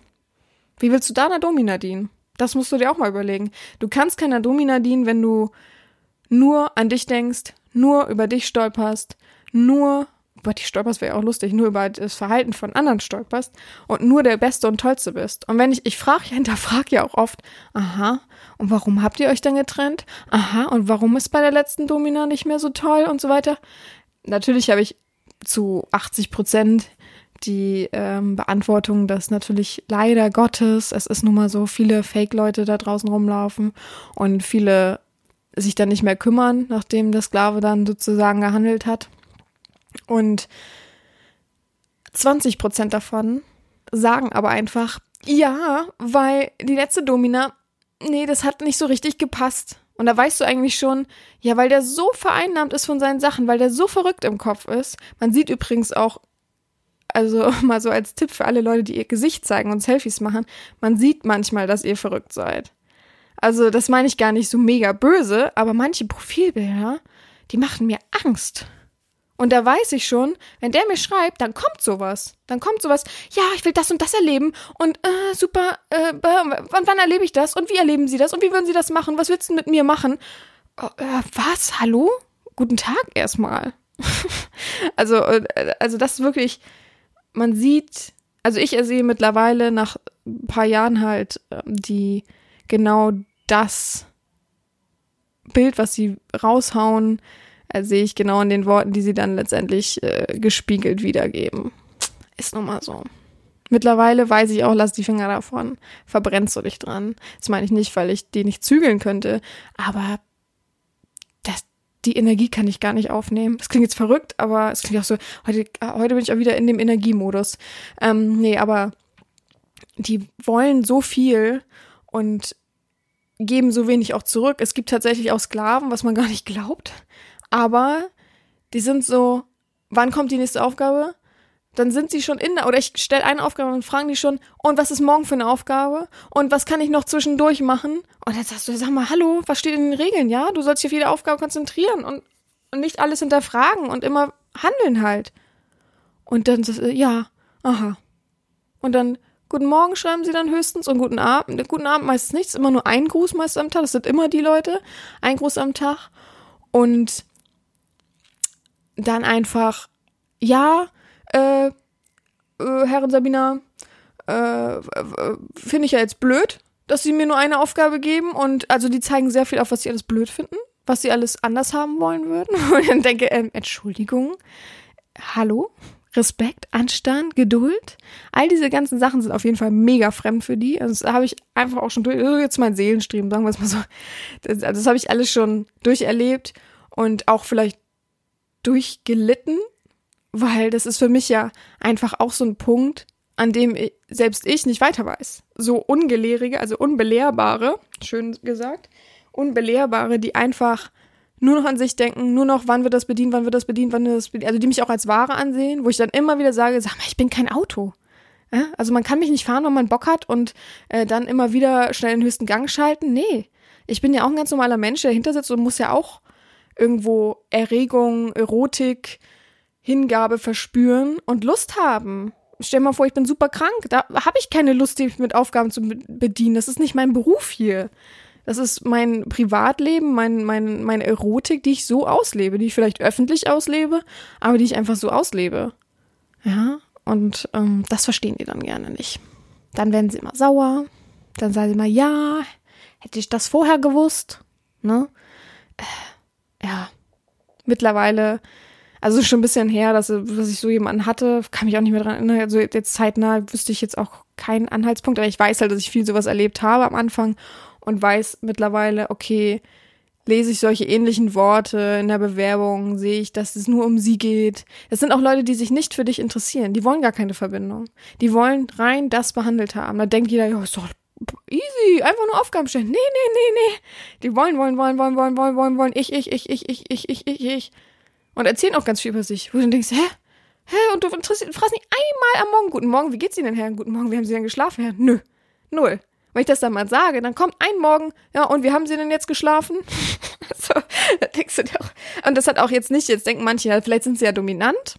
Wie willst du da einer Domina dienen? Das musst du dir auch mal überlegen. Du kannst keiner Domina dienen, wenn du nur an dich denkst, nur über dich stolperst, nur über die stolperst wäre ja auch lustig, nur über das Verhalten von anderen stolperst und nur der Beste und Tollste bist. Und wenn ich, ich frage hinterfrage ja auch oft, aha, und warum habt ihr euch dann getrennt? Aha, und warum ist bei der letzten Domina nicht mehr so toll und so weiter? Natürlich habe ich zu 80 Prozent die ähm, Beantwortung, dass natürlich leider Gottes, es ist nun mal so, viele Fake-Leute da draußen rumlaufen und viele sich dann nicht mehr kümmern, nachdem der Sklave dann sozusagen gehandelt hat. Und 20 Prozent davon sagen aber einfach, ja, weil die letzte Domina, nee, das hat nicht so richtig gepasst. Und da weißt du eigentlich schon, ja, weil der so vereinnahmt ist von seinen Sachen, weil der so verrückt im Kopf ist. Man sieht übrigens auch, also mal so als Tipp für alle Leute, die ihr Gesicht zeigen und Selfies machen, man sieht manchmal, dass ihr verrückt seid. Also das meine ich gar nicht so mega böse, aber manche Profilbilder, die machen mir Angst. Und da weiß ich schon, wenn der mir schreibt, dann kommt sowas. Dann kommt sowas, ja, ich will das und das erleben und äh, super, äh, wann, wann erlebe ich das und wie erleben Sie das und wie würden Sie das machen? Was willst du mit mir machen? Oh, äh, was? Hallo? Guten Tag erstmal. also, äh, also das ist wirklich, man sieht, also ich ersehe mittlerweile nach ein paar Jahren halt ähm, die genau das Bild, was sie raushauen, äh, sehe ich genau in den Worten, die sie dann letztendlich äh, gespiegelt wiedergeben. Ist nun mal so. Mittlerweile weiß ich auch, lass die Finger davon. Verbrennst du dich dran. Das meine ich nicht, weil ich die nicht zügeln könnte, aber das, die Energie kann ich gar nicht aufnehmen. Das klingt jetzt verrückt, aber es klingt auch so, heute, heute bin ich auch wieder in dem Energiemodus. Ähm, nee, aber die wollen so viel und geben so wenig auch zurück. Es gibt tatsächlich auch Sklaven, was man gar nicht glaubt. Aber die sind so, wann kommt die nächste Aufgabe? dann sind sie schon in der, oder ich stelle eine Aufgabe und fragen die schon, und was ist morgen für eine Aufgabe? Und was kann ich noch zwischendurch machen? Und dann sagst du, sag mal, hallo, was steht in den Regeln? Ja, du sollst dich auf jede Aufgabe konzentrieren und, und nicht alles hinterfragen und immer handeln halt. Und dann, ja, aha. Und dann, guten Morgen schreiben sie dann höchstens und guten Abend. Guten Abend meistens nichts, immer nur ein Gruß meistens am Tag. Das sind immer die Leute. Ein Gruß am Tag. Und dann einfach, ja, äh, äh Herrin Sabina, äh, finde ich ja jetzt blöd, dass sie mir nur eine Aufgabe geben und also die zeigen sehr viel auf, was sie alles blöd finden, was sie alles anders haben wollen würden. Und dann denke, ähm, Entschuldigung, hallo, Respekt, Anstand, Geduld. All diese ganzen Sachen sind auf jeden Fall mega fremd für die. Also das habe ich einfach auch schon durch, jetzt mein Seelenstreben, sagen wir es mal so. Das, also das habe ich alles schon durcherlebt und auch vielleicht durchgelitten, weil das ist für mich ja einfach auch so ein Punkt, an dem ich, selbst ich nicht weiter weiß. So ungelehrige, also unbelehrbare, schön gesagt, unbelehrbare, die einfach nur noch an sich denken, nur noch, wann wird das bedient, wann wird das bedient, wann wird das bedient, also die mich auch als Ware ansehen, wo ich dann immer wieder sage, sag mal, ich bin kein Auto. Ja? Also man kann mich nicht fahren, wenn man Bock hat und äh, dann immer wieder schnell den höchsten Gang schalten. Nee, ich bin ja auch ein ganz normaler Mensch, der dahinter sitzt und muss ja auch irgendwo Erregung, Erotik, Hingabe verspüren und Lust haben. Stell dir mal vor, ich bin super krank, da habe ich keine Lust, mich mit Aufgaben zu bedienen. Das ist nicht mein Beruf hier. Das ist mein Privatleben, mein, mein, meine Erotik, die ich so auslebe, die ich vielleicht öffentlich auslebe, aber die ich einfach so auslebe. Ja, und ähm, das verstehen die dann gerne nicht. Dann werden sie immer sauer. Dann sagen sie immer, ja, hätte ich das vorher gewusst. Ne? Äh, mittlerweile, also schon ein bisschen her, dass, dass ich so jemanden hatte, kann mich auch nicht mehr dran erinnern. Also jetzt zeitnah wüsste ich jetzt auch keinen Anhaltspunkt, aber ich weiß halt, dass ich viel sowas erlebt habe am Anfang und weiß mittlerweile, okay, lese ich solche ähnlichen Worte in der Bewerbung, sehe ich, dass es nur um sie geht. Es sind auch Leute, die sich nicht für dich interessieren. Die wollen gar keine Verbindung. Die wollen rein das behandelt haben. Da denkt jeder, ja, ist doch easy, einfach nur Aufgaben stellen. Nee, nee, nee, nee. Die wollen, wollen, wollen, wollen, wollen, wollen, wollen, wollen. Ich, ich, ich, ich, ich, ich, ich, ich, ich. Und erzählen auch ganz viel über sich. Wo du denkst, hä? Hä? Und du fragst nicht einmal am Morgen, guten Morgen, wie geht's Ihnen denn, Herr? Guten Morgen, wie haben Sie denn geschlafen, Herr? Nö. Null. Wenn ich das dann mal sage, dann kommt ein Morgen, ja, und wie haben sie denn jetzt geschlafen? so, da denkst du dir auch. Und das hat auch jetzt nicht, jetzt denken manche, vielleicht sind sie ja dominant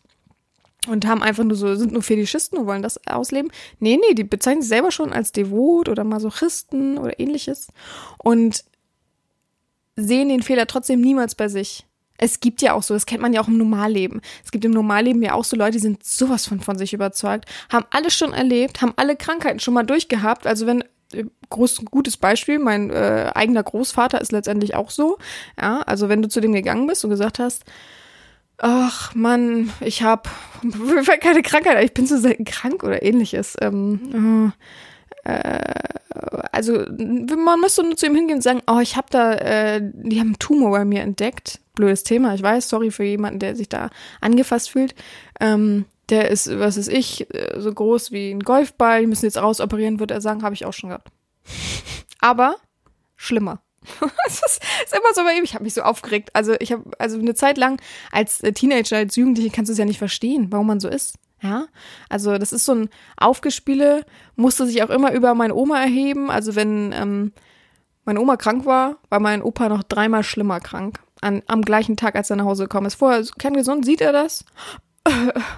und haben einfach nur so, sind nur Fetischisten und wollen das ausleben. Nee, nee, die bezeichnen sich selber schon als devot oder Masochisten oder ähnliches und sehen den Fehler trotzdem niemals bei sich. Es gibt ja auch so, das kennt man ja auch im Normalleben. Es gibt im Normalleben ja auch so Leute, die sind sowas von von sich überzeugt, haben alles schon erlebt, haben alle Krankheiten schon mal durchgehabt. Also wenn groß, gutes Beispiel. Mein äh, eigener Großvater ist letztendlich auch so. Ja, also wenn du zu dem gegangen bist und gesagt hast, ach Mann, ich habe keine Krankheit, ich bin so selten krank oder ähnliches. Ähm, äh, also man müsste nur zu ihm hingehen und sagen, oh, ich habe da, äh, die haben einen Tumor bei mir entdeckt. Blödes Thema, ich weiß, sorry für jemanden, der sich da angefasst fühlt. Ähm, der ist, was ist ich, äh, so groß wie ein Golfball, die müssen jetzt rausoperieren, würde er sagen, habe ich auch schon gehabt. Aber schlimmer. das ist, ist, immer so bei ihm. Ich habe mich so aufgeregt. Also ich habe also eine Zeit lang als äh, Teenager, als Jugendliche kannst du es ja nicht verstehen, warum man so ist. Ja, also das ist so ein Aufgespiele, musste sich auch immer über meine Oma erheben. Also wenn ähm, meine Oma krank war, war mein Opa noch dreimal schlimmer krank. An, am gleichen Tag, als er nach Hause gekommen ist. Vorher kerngesund, sieht er das?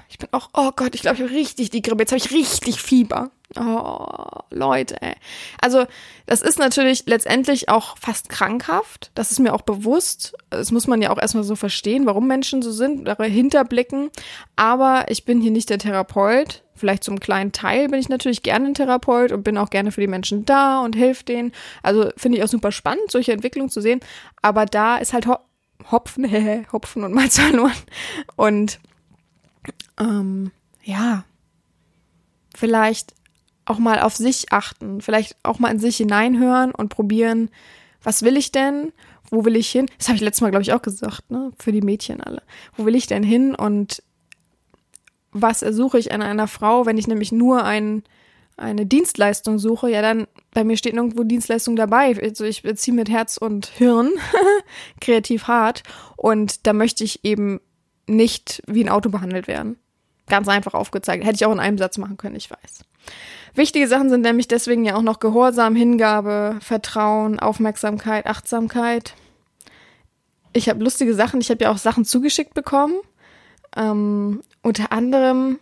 Ich bin auch, oh Gott, ich glaube, ich habe richtig die Grippe. Jetzt habe ich richtig Fieber. Oh, Leute, ey. Also, das ist natürlich letztendlich auch fast krankhaft. Das ist mir auch bewusst. Das muss man ja auch erstmal so verstehen, warum Menschen so sind, dahinter blicken. Aber ich bin hier nicht der Therapeut. Vielleicht zum kleinen Teil bin ich natürlich gerne ein Therapeut und bin auch gerne für die Menschen da und helfe denen. Also finde ich auch super spannend, solche Entwicklungen zu sehen. Aber da ist halt Ho Hopfen, Hopfen und Malz verloren. Und ähm, ja, vielleicht auch mal auf sich achten, vielleicht auch mal in sich hineinhören und probieren, was will ich denn? Wo will ich hin? Das habe ich letztes Mal, glaube ich, auch gesagt, ne? Für die Mädchen alle. Wo will ich denn hin und was ersuche ich an einer Frau, wenn ich nämlich nur ein, eine Dienstleistung suche? Ja, dann bei mir steht nirgendwo Dienstleistung dabei. Also ich beziehe mit Herz und Hirn kreativ hart und da möchte ich eben nicht wie ein Auto behandelt werden. Ganz einfach aufgezeigt. Hätte ich auch in einem Satz machen können, ich weiß. Wichtige Sachen sind nämlich deswegen ja auch noch Gehorsam, Hingabe, Vertrauen, Aufmerksamkeit, Achtsamkeit. Ich habe lustige Sachen, ich habe ja auch Sachen zugeschickt bekommen. Ähm, unter anderem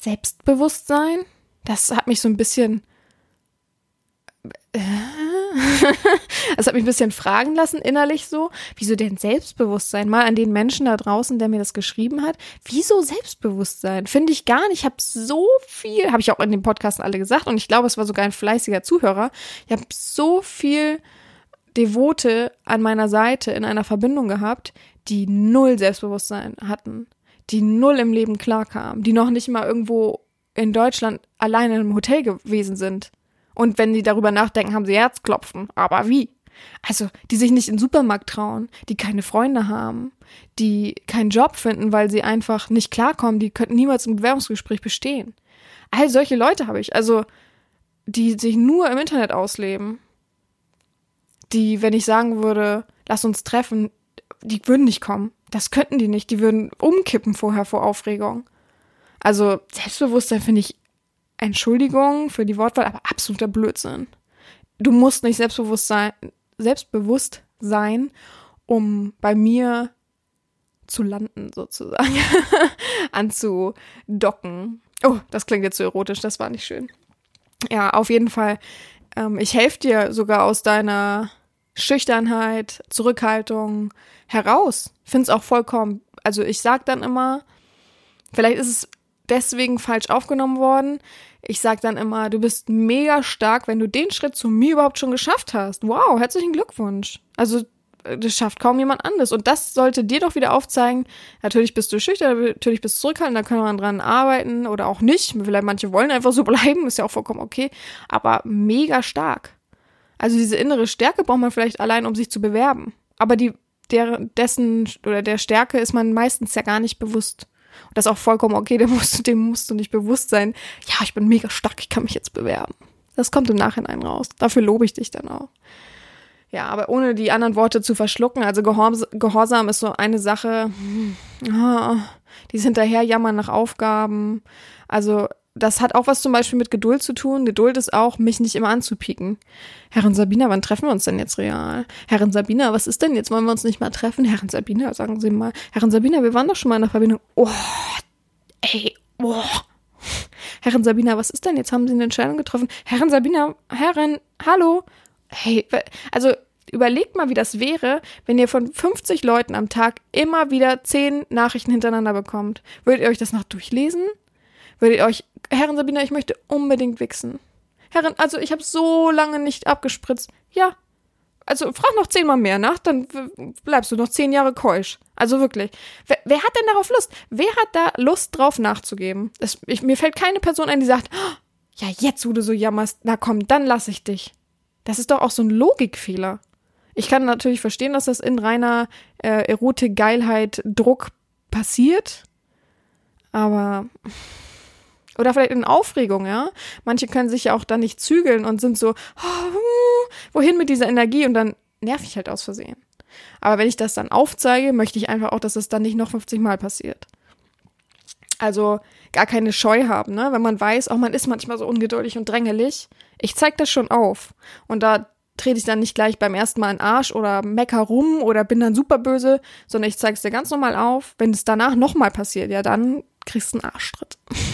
Selbstbewusstsein. Das hat mich so ein bisschen. Äh, das hat mich ein bisschen fragen lassen, innerlich so. Wieso denn Selbstbewusstsein? Mal an den Menschen da draußen, der mir das geschrieben hat. Wieso Selbstbewusstsein? Finde ich gar nicht. Ich habe so viel, habe ich auch in den Podcasten alle gesagt und ich glaube, es war sogar ein fleißiger Zuhörer. Ich habe so viel Devote an meiner Seite in einer Verbindung gehabt, die null Selbstbewusstsein hatten, die null im Leben klarkamen, die noch nicht mal irgendwo in Deutschland alleine im Hotel gewesen sind. Und wenn die darüber nachdenken, haben sie Herzklopfen. Aber wie? Also, die sich nicht in den Supermarkt trauen, die keine Freunde haben, die keinen Job finden, weil sie einfach nicht klarkommen, die könnten niemals ein Bewerbungsgespräch bestehen. All solche Leute habe ich, also, die sich nur im Internet ausleben. Die, wenn ich sagen würde, lass uns treffen, die würden nicht kommen. Das könnten die nicht. Die würden umkippen vorher vor Aufregung. Also, Selbstbewusstsein finde ich Entschuldigung für die Wortwahl, aber absoluter Blödsinn. Du musst nicht selbstbewusst sein, selbstbewusst sein, um bei mir zu landen, sozusagen. Anzudocken. Oh, das klingt jetzt so erotisch, das war nicht schön. Ja, auf jeden Fall. Ähm, ich helfe dir sogar aus deiner Schüchternheit, Zurückhaltung heraus. Finde es auch vollkommen. Also ich sag dann immer, vielleicht ist es deswegen falsch aufgenommen worden. Ich sag dann immer, du bist mega stark, wenn du den Schritt zu mir überhaupt schon geschafft hast. Wow, herzlichen Glückwunsch. Also das schafft kaum jemand anderes. Und das sollte dir doch wieder aufzeigen, natürlich bist du schüchtern, natürlich bist du zurückhaltend, da kann man dran arbeiten oder auch nicht. Vielleicht manche wollen einfach so bleiben, ist ja auch vollkommen okay. Aber mega stark. Also diese innere Stärke braucht man vielleicht allein, um sich zu bewerben. Aber die, der, dessen oder der Stärke ist man meistens ja gar nicht bewusst. Und das ist auch vollkommen okay, dem musst, du, dem musst du nicht bewusst sein. Ja, ich bin mega stark, ich kann mich jetzt bewerben. Das kommt im Nachhinein raus. Dafür lobe ich dich dann auch. Ja, aber ohne die anderen Worte zu verschlucken, also Gehorsam, ist so eine Sache, oh, dieses Hinterherjammern nach Aufgaben. Also das hat auch was zum Beispiel mit Geduld zu tun. Geduld ist auch, mich nicht immer anzupieken. Herrin Sabina, wann treffen wir uns denn jetzt real? Herrin Sabina, was ist denn jetzt? Wollen wir uns nicht mal treffen? Herrin Sabina, sagen Sie mal. Herrin Sabina, wir waren doch schon mal in der Verbindung. Oh, ey, oh. Herrin Sabina, was ist denn jetzt? Haben Sie eine Entscheidung getroffen? Herrin Sabina, Herrin, hallo? Hey, also überlegt mal, wie das wäre, wenn ihr von 50 Leuten am Tag immer wieder 10 Nachrichten hintereinander bekommt. Würdet ihr euch das noch durchlesen? Würdet ihr euch Herren Sabina, ich möchte unbedingt wichsen. Herren, also ich habe so lange nicht abgespritzt. Ja. Also frag noch zehnmal mehr nach, dann bleibst du noch zehn Jahre keusch. Also wirklich. Wer, wer hat denn darauf Lust? Wer hat da Lust drauf nachzugeben? Es, ich, mir fällt keine Person ein, die sagt, oh, ja, jetzt, wo du so jammerst, na komm, dann lass ich dich. Das ist doch auch so ein Logikfehler. Ich kann natürlich verstehen, dass das in reiner äh, Erotik, Geilheit, Druck passiert. Aber oder vielleicht in Aufregung, ja. Manche können sich ja auch dann nicht zügeln und sind so, oh, wohin mit dieser Energie und dann nerv ich halt aus Versehen. Aber wenn ich das dann aufzeige, möchte ich einfach auch, dass es dann nicht noch 50 Mal passiert. Also gar keine Scheu haben, ne? Wenn man weiß, auch man ist manchmal so ungeduldig und drängelig. Ich zeig das schon auf. Und da trete ich dann nicht gleich beim ersten Mal in Arsch oder mecker rum oder bin dann super böse, sondern ich zeige es dir ganz normal auf. Wenn es danach nochmal passiert, ja, dann kriegst du einen Arschtritt.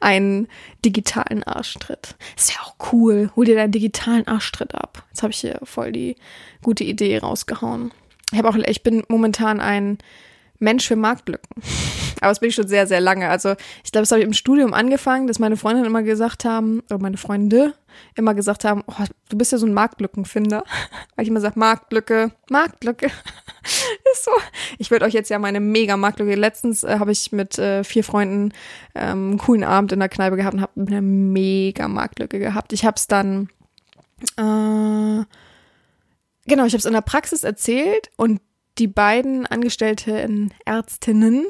einen digitalen Arschtritt. Ist ja auch cool. Hol dir deinen digitalen Arschtritt ab. Jetzt habe ich hier voll die gute Idee rausgehauen. Ich habe auch, ich bin momentan ein Mensch für Marktlücken. Aber das bin ich schon sehr, sehr lange. Also ich glaube, das habe ich im Studium angefangen, dass meine Freundinnen immer gesagt haben, oder meine Freunde immer gesagt haben, oh, du bist ja so ein Marktlückenfinder. Weil ich immer sage, Marktlücke, Marktlücke. ist so. Ich würde euch jetzt ja meine mega Marktlücke. Letztens äh, habe ich mit äh, vier Freunden ähm, einen coolen Abend in der Kneipe gehabt und habe eine mega Marktlücke gehabt. Ich habe es dann äh, Genau, ich habe es in der Praxis erzählt und die beiden Angestellten Ärztinnen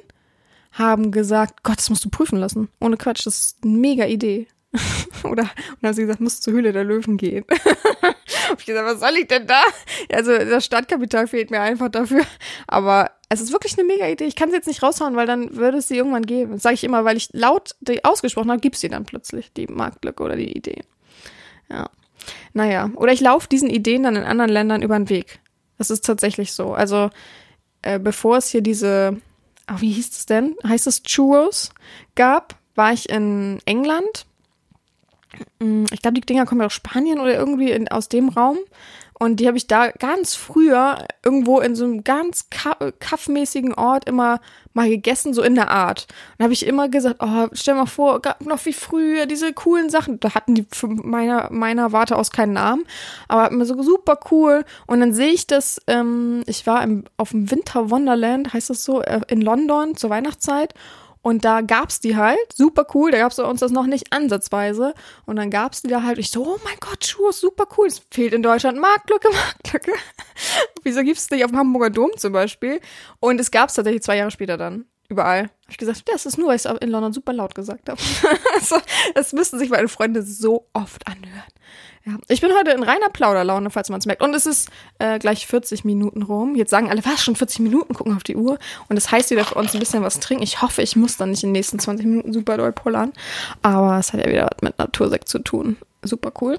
haben gesagt, Gott, das musst du prüfen lassen. Ohne Quatsch, das ist eine mega Idee. Oder und haben sie gesagt, musst zur Höhle der Löwen gehen. ich gesagt, was soll ich denn da? Also das Startkapital fehlt mir einfach dafür. Aber es ist wirklich eine mega Idee. Ich kann sie jetzt nicht raushauen, weil dann würde es sie irgendwann geben. Das sage ich immer, weil ich laut die ausgesprochen habe, gibt sie dann plötzlich, die Marktlücke oder die Idee. Ja. Naja, oder ich laufe diesen Ideen dann in anderen Ländern über den Weg. Das ist tatsächlich so. Also äh, bevor es hier diese, ach, wie hieß es denn? Heißt es Churros gab, war ich in England. Mm, Ich glaube, die Dinger kommen aus Spanien oder irgendwie in, aus dem Raum. Und die habe ich da ganz früher irgendwo in so einem ganz ka kaffmäßigen Ort immer mal gegessen, so in der Art. Und habe ich immer gesagt, oh, stell mal vor, noch wie früher diese coolen Sachen. Da hatten die für meiner, meiner Warte aus keinen Namen, aber immer so super cool. Und dann sehe ich das, ähm, ich war im, auf dem Winter Wonderland, heißt das so, äh, in London zur Weihnachtszeit. Und da gab's die halt, super cool, da gab's bei uns das noch nicht ansatzweise. Und dann gab's die da halt, ich so, oh mein Gott, Schuhe, super cool. Es fehlt in Deutschland Marktlücke, Marktlücke. Wieso gibt's nicht auf dem Hamburger Dom zum Beispiel? Und es gab's tatsächlich zwei Jahre später dann. Überall. Hab ich gesagt, das ist nur, weil ich es in London super laut gesagt habe. also, das müssten sich meine Freunde so oft anhören. Ja. Ich bin heute in reiner Plauderlaune, falls man es merkt. Und es ist äh, gleich 40 Minuten rum. Jetzt sagen alle, was, schon 40 Minuten, gucken auf die Uhr. Und das heißt wieder für uns ein bisschen was trinken. Ich hoffe, ich muss dann nicht in den nächsten 20 Minuten super doll pullern. Aber es hat ja wieder was mit Natursekt zu tun. Super cool.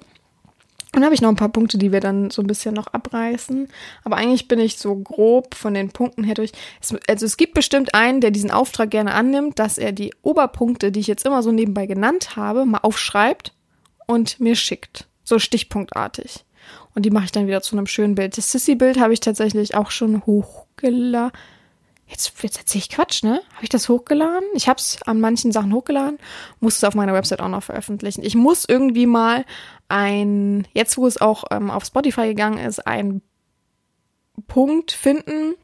Und dann habe ich noch ein paar Punkte, die wir dann so ein bisschen noch abreißen. Aber eigentlich bin ich so grob von den Punkten her durch. Es, also es gibt bestimmt einen, der diesen Auftrag gerne annimmt, dass er die Oberpunkte, die ich jetzt immer so nebenbei genannt habe, mal aufschreibt und mir schickt. So stichpunktartig. Und die mache ich dann wieder zu einem schönen Bild. Das Sissy-Bild habe ich tatsächlich auch schon hochgeladen. Jetzt, jetzt erzähle ich Quatsch, ne? Habe ich das hochgeladen? Ich habe es an manchen Sachen hochgeladen, muss es auf meiner Website auch noch veröffentlichen. Ich muss irgendwie mal ein, jetzt wo es auch ähm, auf Spotify gegangen ist, einen Punkt finden,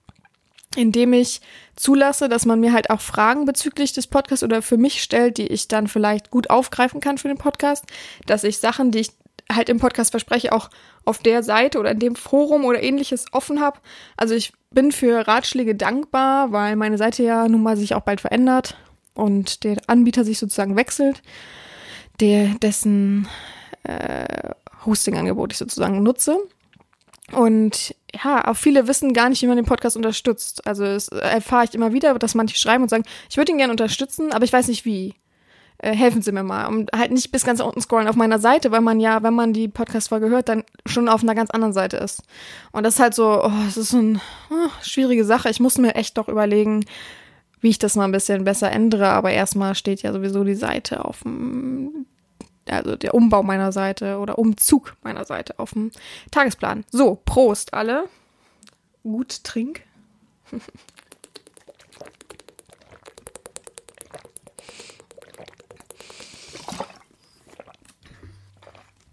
in dem ich zulasse, dass man mir halt auch Fragen bezüglich des Podcasts oder für mich stellt, die ich dann vielleicht gut aufgreifen kann für den Podcast, dass ich Sachen, die ich halt im Podcast verspreche, auch auf der Seite oder in dem Forum oder ähnliches offen habe. Also ich bin für Ratschläge dankbar, weil meine Seite ja nun mal sich auch bald verändert und der Anbieter sich sozusagen wechselt, der dessen äh, Hosting-Angebot ich sozusagen nutze. Und ja, auch viele wissen gar nicht, wie man den Podcast unterstützt. Also das erfahre ich immer wieder, dass manche schreiben und sagen, ich würde ihn gerne unterstützen, aber ich weiß nicht wie. Äh, helfen Sie mir mal. Und halt nicht bis ganz unten scrollen auf meiner Seite, weil man ja, wenn man die Podcast-Folge hört, dann schon auf einer ganz anderen Seite ist. Und das ist halt so, oh, das ist so eine oh, schwierige Sache. Ich muss mir echt doch überlegen, wie ich das mal ein bisschen besser ändere. Aber erstmal steht ja sowieso die Seite auf dem also der Umbau meiner Seite oder Umzug meiner Seite auf dem Tagesplan. So, Prost alle. Gut trink.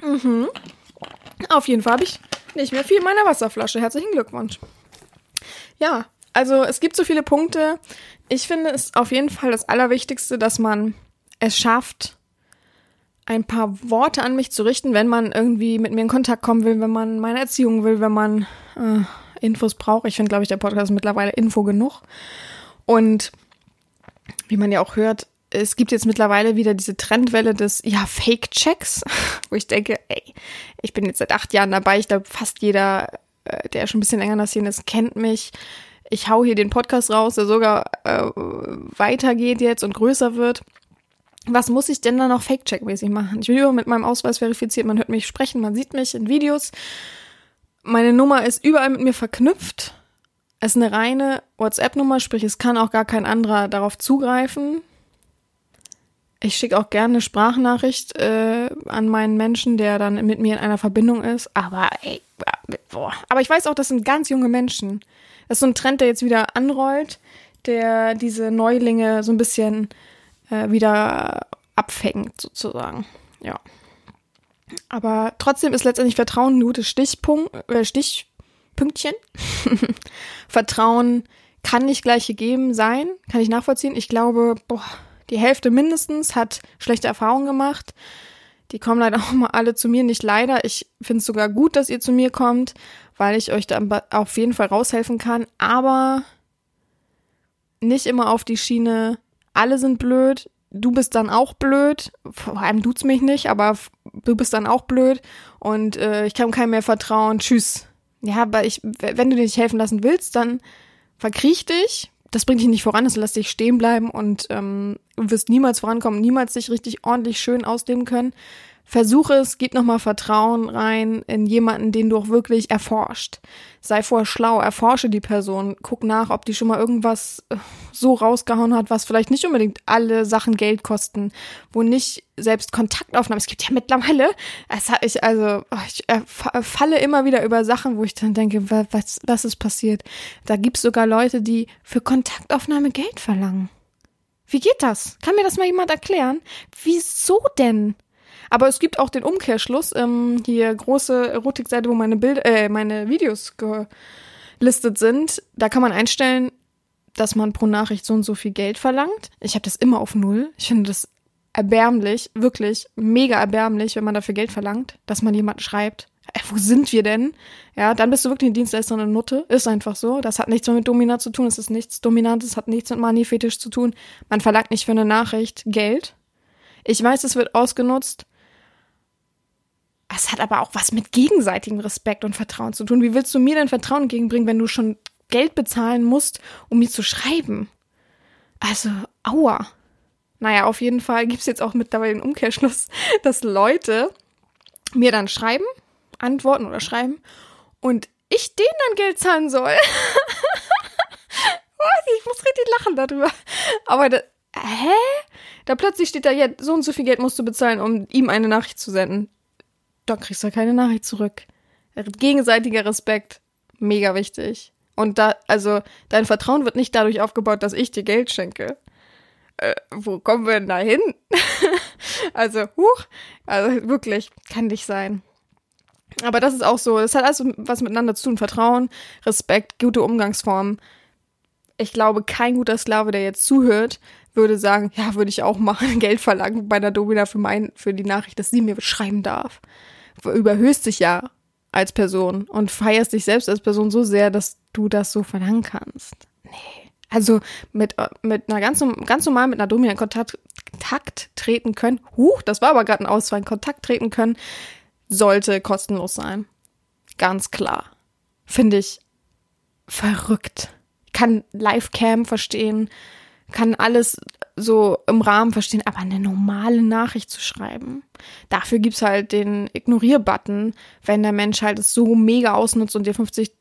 mhm. Auf jeden Fall habe ich nicht mehr viel in meiner Wasserflasche. Herzlichen Glückwunsch. Ja, also es gibt so viele Punkte. Ich finde es auf jeden Fall das Allerwichtigste, dass man es schafft, ein paar Worte an mich zu richten, wenn man irgendwie mit mir in Kontakt kommen will, wenn man meine Erziehung will, wenn man äh, Infos braucht. Ich finde, glaube ich, der Podcast ist mittlerweile Info genug. Und wie man ja auch hört, es gibt jetzt mittlerweile wieder diese Trendwelle des ja Fake-Checks, wo ich denke, ey, ich bin jetzt seit acht Jahren dabei. Ich glaube, fast jeder, äh, der schon ein bisschen länger in der Szene ist, kennt mich. Ich hau hier den Podcast raus, der sogar äh, weitergeht jetzt und größer wird was muss ich denn da noch Fake-Check-mäßig machen? Ich bin überall mit meinem Ausweis verifiziert, man hört mich sprechen, man sieht mich in Videos. Meine Nummer ist überall mit mir verknüpft. Es ist eine reine WhatsApp-Nummer, sprich, es kann auch gar kein anderer darauf zugreifen. Ich schicke auch gerne eine Sprachnachricht äh, an meinen Menschen, der dann mit mir in einer Verbindung ist. Aber ey, boah. Aber ich weiß auch, das sind ganz junge Menschen. Das ist so ein Trend, der jetzt wieder anrollt, der diese Neulinge so ein bisschen äh, wieder abfängt, sozusagen. Ja. Aber trotzdem ist letztendlich Vertrauen ein gutes Stichpunkt, äh, Stichpünktchen. Vertrauen kann nicht gleich gegeben sein, kann ich nachvollziehen. Ich glaube, boah, die Hälfte mindestens hat schlechte Erfahrungen gemacht. Die kommen leider auch mal alle zu mir, nicht leider. Ich finde es sogar gut, dass ihr zu mir kommt, weil ich euch da auf jeden Fall raushelfen kann. Aber nicht immer auf die Schiene, alle sind blöd, du bist dann auch blöd, vor allem tut's mich nicht, aber du bist dann auch blöd und äh, ich kann keinem mehr vertrauen, tschüss. Ja, aber ich, wenn du dir nicht helfen lassen willst, dann verkriech dich, das bringt dich nicht voran, das lässt dich stehen bleiben und ähm, du wirst niemals vorankommen, niemals dich richtig ordentlich schön ausleben können. Versuche es, gib nochmal Vertrauen rein in jemanden, den du auch wirklich erforscht. Sei vorher schlau, erforsche die Person, guck nach, ob die schon mal irgendwas äh, so rausgehauen hat, was vielleicht nicht unbedingt alle Sachen Geld kosten, wo nicht selbst Kontaktaufnahmen. Es gibt ja mittlerweile, es hat ich also, oh, ich falle immer wieder über Sachen, wo ich dann denke, was, was ist passiert? Da gibt's sogar Leute, die für Kontaktaufnahme Geld verlangen. Wie geht das? Kann mir das mal jemand erklären? Wieso denn? Aber es gibt auch den Umkehrschluss. Ähm, hier große Erotikseite, wo meine Bilder, äh, meine Videos gelistet sind. Da kann man einstellen, dass man pro Nachricht so und so viel Geld verlangt. Ich habe das immer auf null. Ich finde das erbärmlich, wirklich mega erbärmlich, wenn man dafür Geld verlangt, dass man jemanden schreibt. Ey, wo sind wir denn? Ja, dann bist du wirklich ein Dienstleister und eine Nutte. Ist einfach so. Das hat nichts mehr mit Dominant zu tun. Es ist nichts Dominantes, hat nichts mit Money-Fetisch zu tun. Man verlangt nicht für eine Nachricht Geld. Ich weiß, es wird ausgenutzt. Es hat aber auch was mit gegenseitigem Respekt und Vertrauen zu tun. Wie willst du mir denn Vertrauen entgegenbringen, wenn du schon Geld bezahlen musst, um mir zu schreiben? Also, aua. Naja, auf jeden Fall gibt es jetzt auch mittlerweile den Umkehrschluss, dass Leute mir dann schreiben, antworten oder schreiben und ich denen dann Geld zahlen soll. ich muss richtig lachen darüber. Aber da, hä? Da plötzlich steht da, ja, so und so viel Geld musst du bezahlen, um ihm eine Nachricht zu senden dann kriegst du keine Nachricht zurück. Gegenseitiger Respekt, mega wichtig. Und da, also, dein Vertrauen wird nicht dadurch aufgebaut, dass ich dir Geld schenke. Äh, wo kommen wir denn da hin? also, huch, also wirklich, kann nicht sein. Aber das ist auch so, das hat alles was miteinander zu tun. Vertrauen, Respekt, gute Umgangsformen. Ich glaube, kein guter Sklave, der jetzt zuhört, würde sagen, ja, würde ich auch machen, Geld verlangen bei der Domina für mein, für die Nachricht, dass sie mir schreiben darf überhöhst dich ja als Person und feierst dich selbst als Person so sehr, dass du das so verlangen kannst. Nee. Also mit, mit einer ganz, ganz normal mit einer Domina in Kontakt, Kontakt treten können, huch, das war aber gerade ein Ausfall, in Kontakt treten können, sollte kostenlos sein. Ganz klar. Finde ich verrückt. Kann Livecam verstehen, kann alles so im Rahmen verstehen, aber eine normale Nachricht zu schreiben. Dafür gibt's halt den Ignorier-Button, wenn der Mensch halt es so mega ausnutzt und dir 50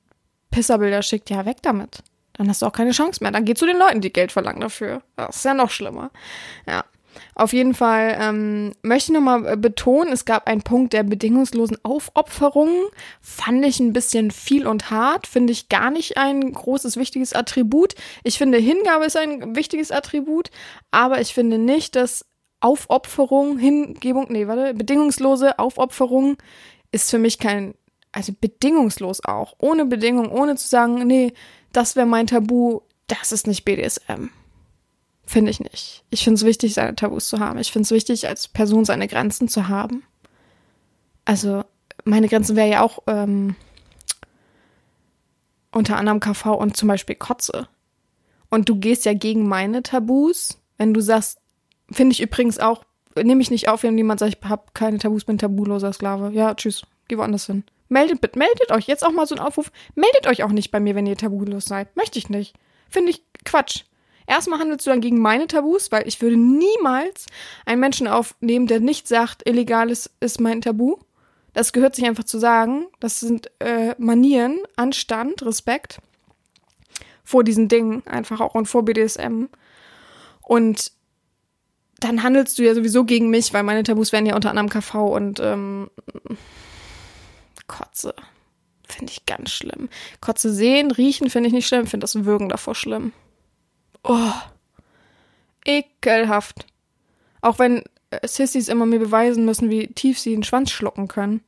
Pisserbilder schickt, ja, weg damit. Dann hast du auch keine Chance mehr. Dann geh zu den Leuten, die Geld verlangen dafür. Das ist ja noch schlimmer. Ja. Auf jeden Fall ähm, möchte ich nochmal äh, betonen, es gab einen Punkt der bedingungslosen Aufopferung. Fand ich ein bisschen viel und hart. Finde ich gar nicht ein großes, wichtiges Attribut. Ich finde, Hingabe ist ein wichtiges Attribut, aber ich finde nicht, dass Aufopferung, Hingebung, nee, warte, bedingungslose Aufopferung ist für mich kein, also bedingungslos auch. Ohne Bedingung, ohne zu sagen, nee, das wäre mein Tabu, das ist nicht BDSM. Finde ich nicht. Ich finde es wichtig, seine Tabus zu haben. Ich finde es wichtig, als Person seine Grenzen zu haben. Also, meine Grenzen wäre ja auch ähm, unter anderem KV und zum Beispiel Kotze. Und du gehst ja gegen meine Tabus, wenn du sagst, finde ich übrigens auch, nehme ich nicht auf, wenn jemand sagt, ich habe keine Tabus, bin tabuloser Sklave. Ja, tschüss, geh woanders hin. Meldet bitte, meldet euch. Jetzt auch mal so ein Aufruf. Meldet euch auch nicht bei mir, wenn ihr tabulos seid. Möchte ich nicht. Finde ich Quatsch. Erstmal handelst du dann gegen meine Tabus, weil ich würde niemals einen Menschen aufnehmen, der nicht sagt, illegales ist mein Tabu. Das gehört sich einfach zu sagen. Das sind äh, Manieren, Anstand, Respekt vor diesen Dingen einfach auch und vor BDSM. Und dann handelst du ja sowieso gegen mich, weil meine Tabus werden ja unter anderem KV und ähm, Kotze. Finde ich ganz schlimm. Kotze sehen, riechen finde ich nicht schlimm, finde das Würgen davor schlimm. Oh. Ekelhaft. Auch wenn äh, Sissys immer mir beweisen müssen, wie tief sie den Schwanz schlucken können.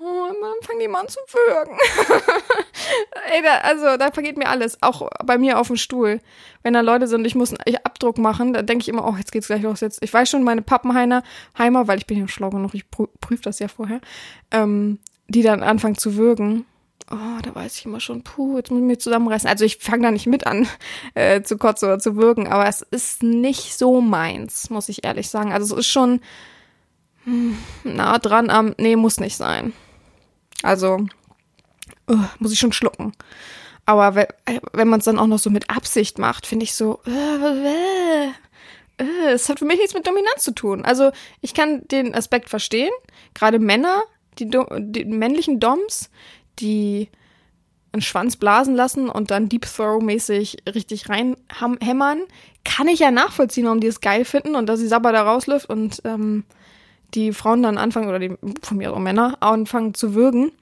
Oh, dann fangen die mal an zu würgen. Ey, da, also, da vergeht mir alles. Auch bei mir auf dem Stuhl. Wenn da Leute sind, ich muss einen Abdruck machen, da denke ich immer, oh, jetzt geht's gleich los. Jetzt, ich weiß schon, meine Pappenheimer, Heimer, weil ich bin ja schlau genug, ich prüfe das ja vorher, ähm, die dann anfangen zu würgen oh, da weiß ich immer schon, puh, jetzt muss ich mich zusammenreißen. Also ich fange da nicht mit an äh, zu kotzen oder zu wirken, aber es ist nicht so meins, muss ich ehrlich sagen. Also es ist schon, hm, nah dran am, nee, muss nicht sein. Also, uh, muss ich schon schlucken. Aber wenn, wenn man es dann auch noch so mit Absicht macht, finde ich so, äh, äh, es hat für mich nichts mit Dominanz zu tun. Also ich kann den Aspekt verstehen. Gerade Männer, die, die männlichen Doms, die einen Schwanz blasen lassen und dann Deep Throw-mäßig richtig reinhämmern, kann ich ja nachvollziehen, warum die es geil finden und dass sie Sabber da rausläuft und ähm, die Frauen dann anfangen, oder die von mir auch Männer, anfangen zu würgen.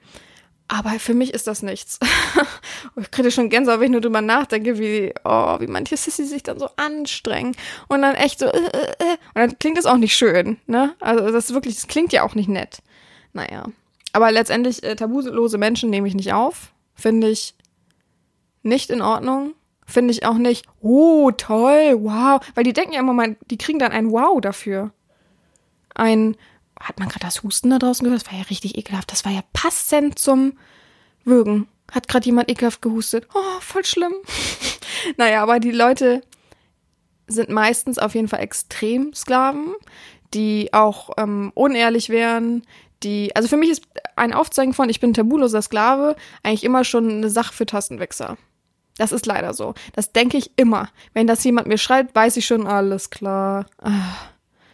Aber für mich ist das nichts. ich kriege schon Gänsehaut, wenn ich nur drüber nachdenke, wie, oh, wie manche Sissy sich dann so anstrengen und dann echt so, äh, äh, äh. und dann klingt das auch nicht schön, ne? Also das wirklich, das klingt ja auch nicht nett. Naja. Aber letztendlich, äh, tabulose Menschen nehme ich nicht auf. Finde ich nicht in Ordnung. Finde ich auch nicht, oh, toll, wow. Weil die denken ja immer mal, die kriegen dann ein Wow dafür. Ein, hat man gerade das Husten da draußen gehört? Das war ja richtig ekelhaft. Das war ja passend zum Würgen. Hat gerade jemand ekelhaft gehustet. Oh, voll schlimm. naja, aber die Leute sind meistens auf jeden Fall Extremsklaven, die auch ähm, unehrlich wären, die, also für mich ist ein Aufzeigen von ich bin tabuloser Sklave eigentlich immer schon eine Sache für Tastenwechsel. Das ist leider so. Das denke ich immer. Wenn das jemand mir schreibt, weiß ich schon, alles klar. Ah.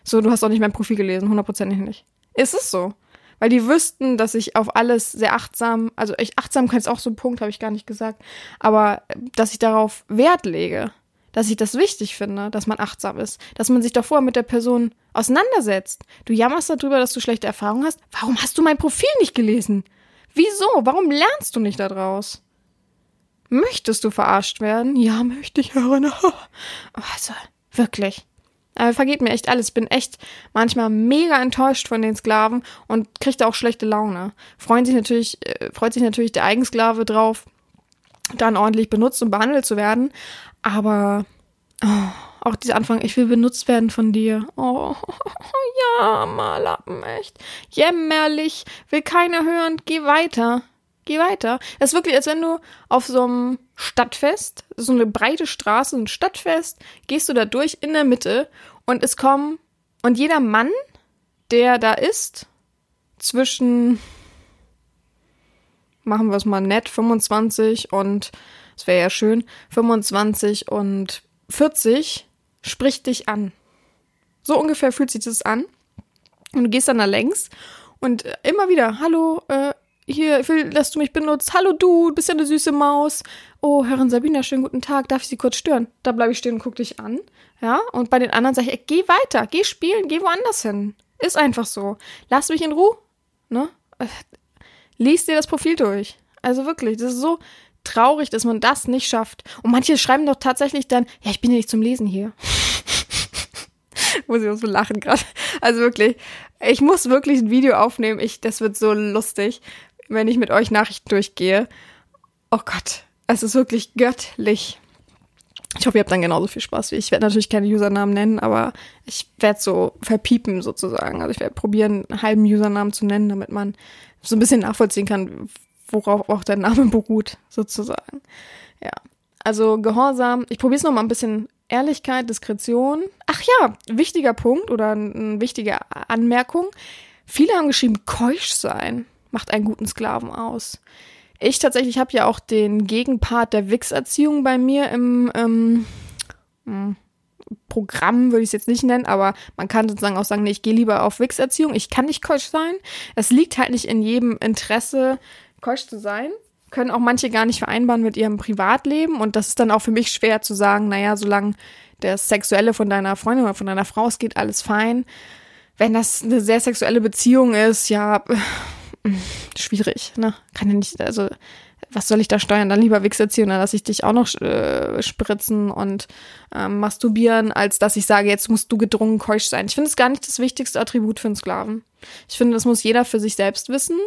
So, du hast auch nicht mein Profil gelesen, hundertprozentig nicht. Ist es so? Weil die wüssten, dass ich auf alles sehr achtsam, also ich, Achtsamkeit ist auch so ein Punkt, habe ich gar nicht gesagt, aber dass ich darauf Wert lege, dass ich das wichtig finde, dass man achtsam ist, dass man sich doch vorher mit der Person auseinandersetzt. Du jammerst darüber, dass du schlechte Erfahrungen hast. Warum hast du mein Profil nicht gelesen? Wieso? Warum lernst du nicht daraus? Möchtest du verarscht werden? Ja, möchte ich, Herrin. Also, wirklich. Aber vergeht mir echt alles. Bin echt manchmal mega enttäuscht von den Sklaven und kriegt auch schlechte Laune. Freuen sich natürlich, äh, freut sich natürlich der Eigensklave drauf, dann ordentlich benutzt und behandelt zu werden. Aber oh, auch dieser Anfang, ich will benutzt werden von dir. Oh, ja, Malappen, echt. Jämmerlich. Will keiner hören. Geh weiter. Geh weiter. Das ist wirklich, als wenn du auf so einem Stadtfest, so eine breite Straße, ein Stadtfest, gehst du da durch in der Mitte und es kommen, und jeder Mann, der da ist, zwischen, machen wir es mal nett, 25 und, es wäre ja schön, 25 und 40, spricht dich an. So ungefähr fühlt sich das an. Und du gehst dann da längs und immer wieder, hallo, äh, hier, ich will, dass du mich benutzt. Hallo du, bist ja eine süße Maus. Oh, Herrin Sabina, schönen guten Tag. Darf ich Sie kurz stören? Da bleibe ich stehen und guck dich an. Ja, und bei den anderen sage ich, ey, geh weiter, geh spielen, geh woanders hin. Ist einfach so. Lass mich in Ruhe. Ne? Äh, lies dir das Profil durch. Also wirklich, das ist so traurig, dass man das nicht schafft. Und manche schreiben doch tatsächlich dann, ja, ich bin ja nicht zum Lesen hier. muss ich auch so lachen gerade. Also wirklich, ich muss wirklich ein Video aufnehmen. Ich, das wird so lustig wenn ich mit euch Nachrichten durchgehe. Oh Gott, es ist wirklich göttlich. Ich hoffe, ihr habt dann genauso viel Spaß wie ich. Ich werde natürlich keine Usernamen nennen, aber ich werde so verpiepen sozusagen. Also ich werde probieren, einen halben Usernamen zu nennen, damit man so ein bisschen nachvollziehen kann, worauf auch der Name beruht, sozusagen. Ja. Also Gehorsam. Ich probiere es nochmal ein bisschen Ehrlichkeit, Diskretion. Ach ja, wichtiger Punkt oder eine wichtige Anmerkung. Viele haben geschrieben, keusch sein macht einen guten Sklaven aus. Ich tatsächlich habe ja auch den Gegenpart der Wix-Erziehung bei mir im ähm, hm, Programm, würde ich es jetzt nicht nennen, aber man kann sozusagen auch sagen, nee, ich gehe lieber auf Wix-Erziehung. Ich kann nicht keusch sein. Es liegt halt nicht in jedem Interesse, keusch zu sein. Können auch manche gar nicht vereinbaren mit ihrem Privatleben. Und das ist dann auch für mich schwer zu sagen, naja, solange das Sexuelle von deiner Freundin oder von deiner Frau es geht, alles fein. Wenn das eine sehr sexuelle Beziehung ist, ja, schwierig, ne? Kann ja nicht, also was soll ich da steuern? Dann lieber Wichser ziehen, dann lasse ich dich auch noch äh, spritzen und ähm, masturbieren, als dass ich sage, jetzt musst du gedrungen keusch sein. Ich finde es gar nicht das wichtigste Attribut für einen Sklaven. Ich finde, das muss jeder für sich selbst wissen.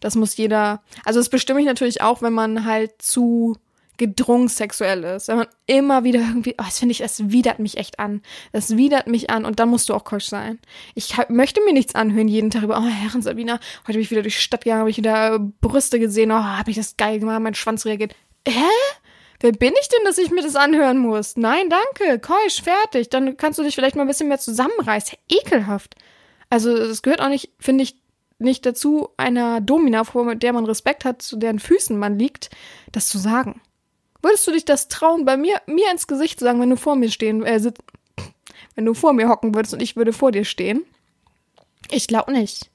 Das muss jeder, also das bestimme ich natürlich auch, wenn man halt zu gedrungen sexuell ist. Wenn man immer wieder irgendwie, oh, das finde ich, es widert mich echt an. Das widert mich an und dann musst du auch keusch sein. Ich möchte mir nichts anhören jeden Tag über, oh, Herren Sabina, heute bin ich wieder durch die Stadt gegangen, habe ich wieder Brüste gesehen, oh, habe ich das geil gemacht, mein Schwanz reagiert. Hä? Wer bin ich denn, dass ich mir das anhören muss? Nein, danke, keusch, fertig. Dann kannst du dich vielleicht mal ein bisschen mehr zusammenreißen. Ekelhaft. Also es gehört auch nicht, finde ich, nicht dazu, einer Domina, vor der man Respekt hat, zu deren Füßen man liegt, das zu sagen. Würdest du dich das trauen, bei mir, mir ins Gesicht zu sagen, wenn du vor mir stehen, äh, sit, wenn du vor mir hocken würdest und ich würde vor dir stehen? Ich glaube nicht.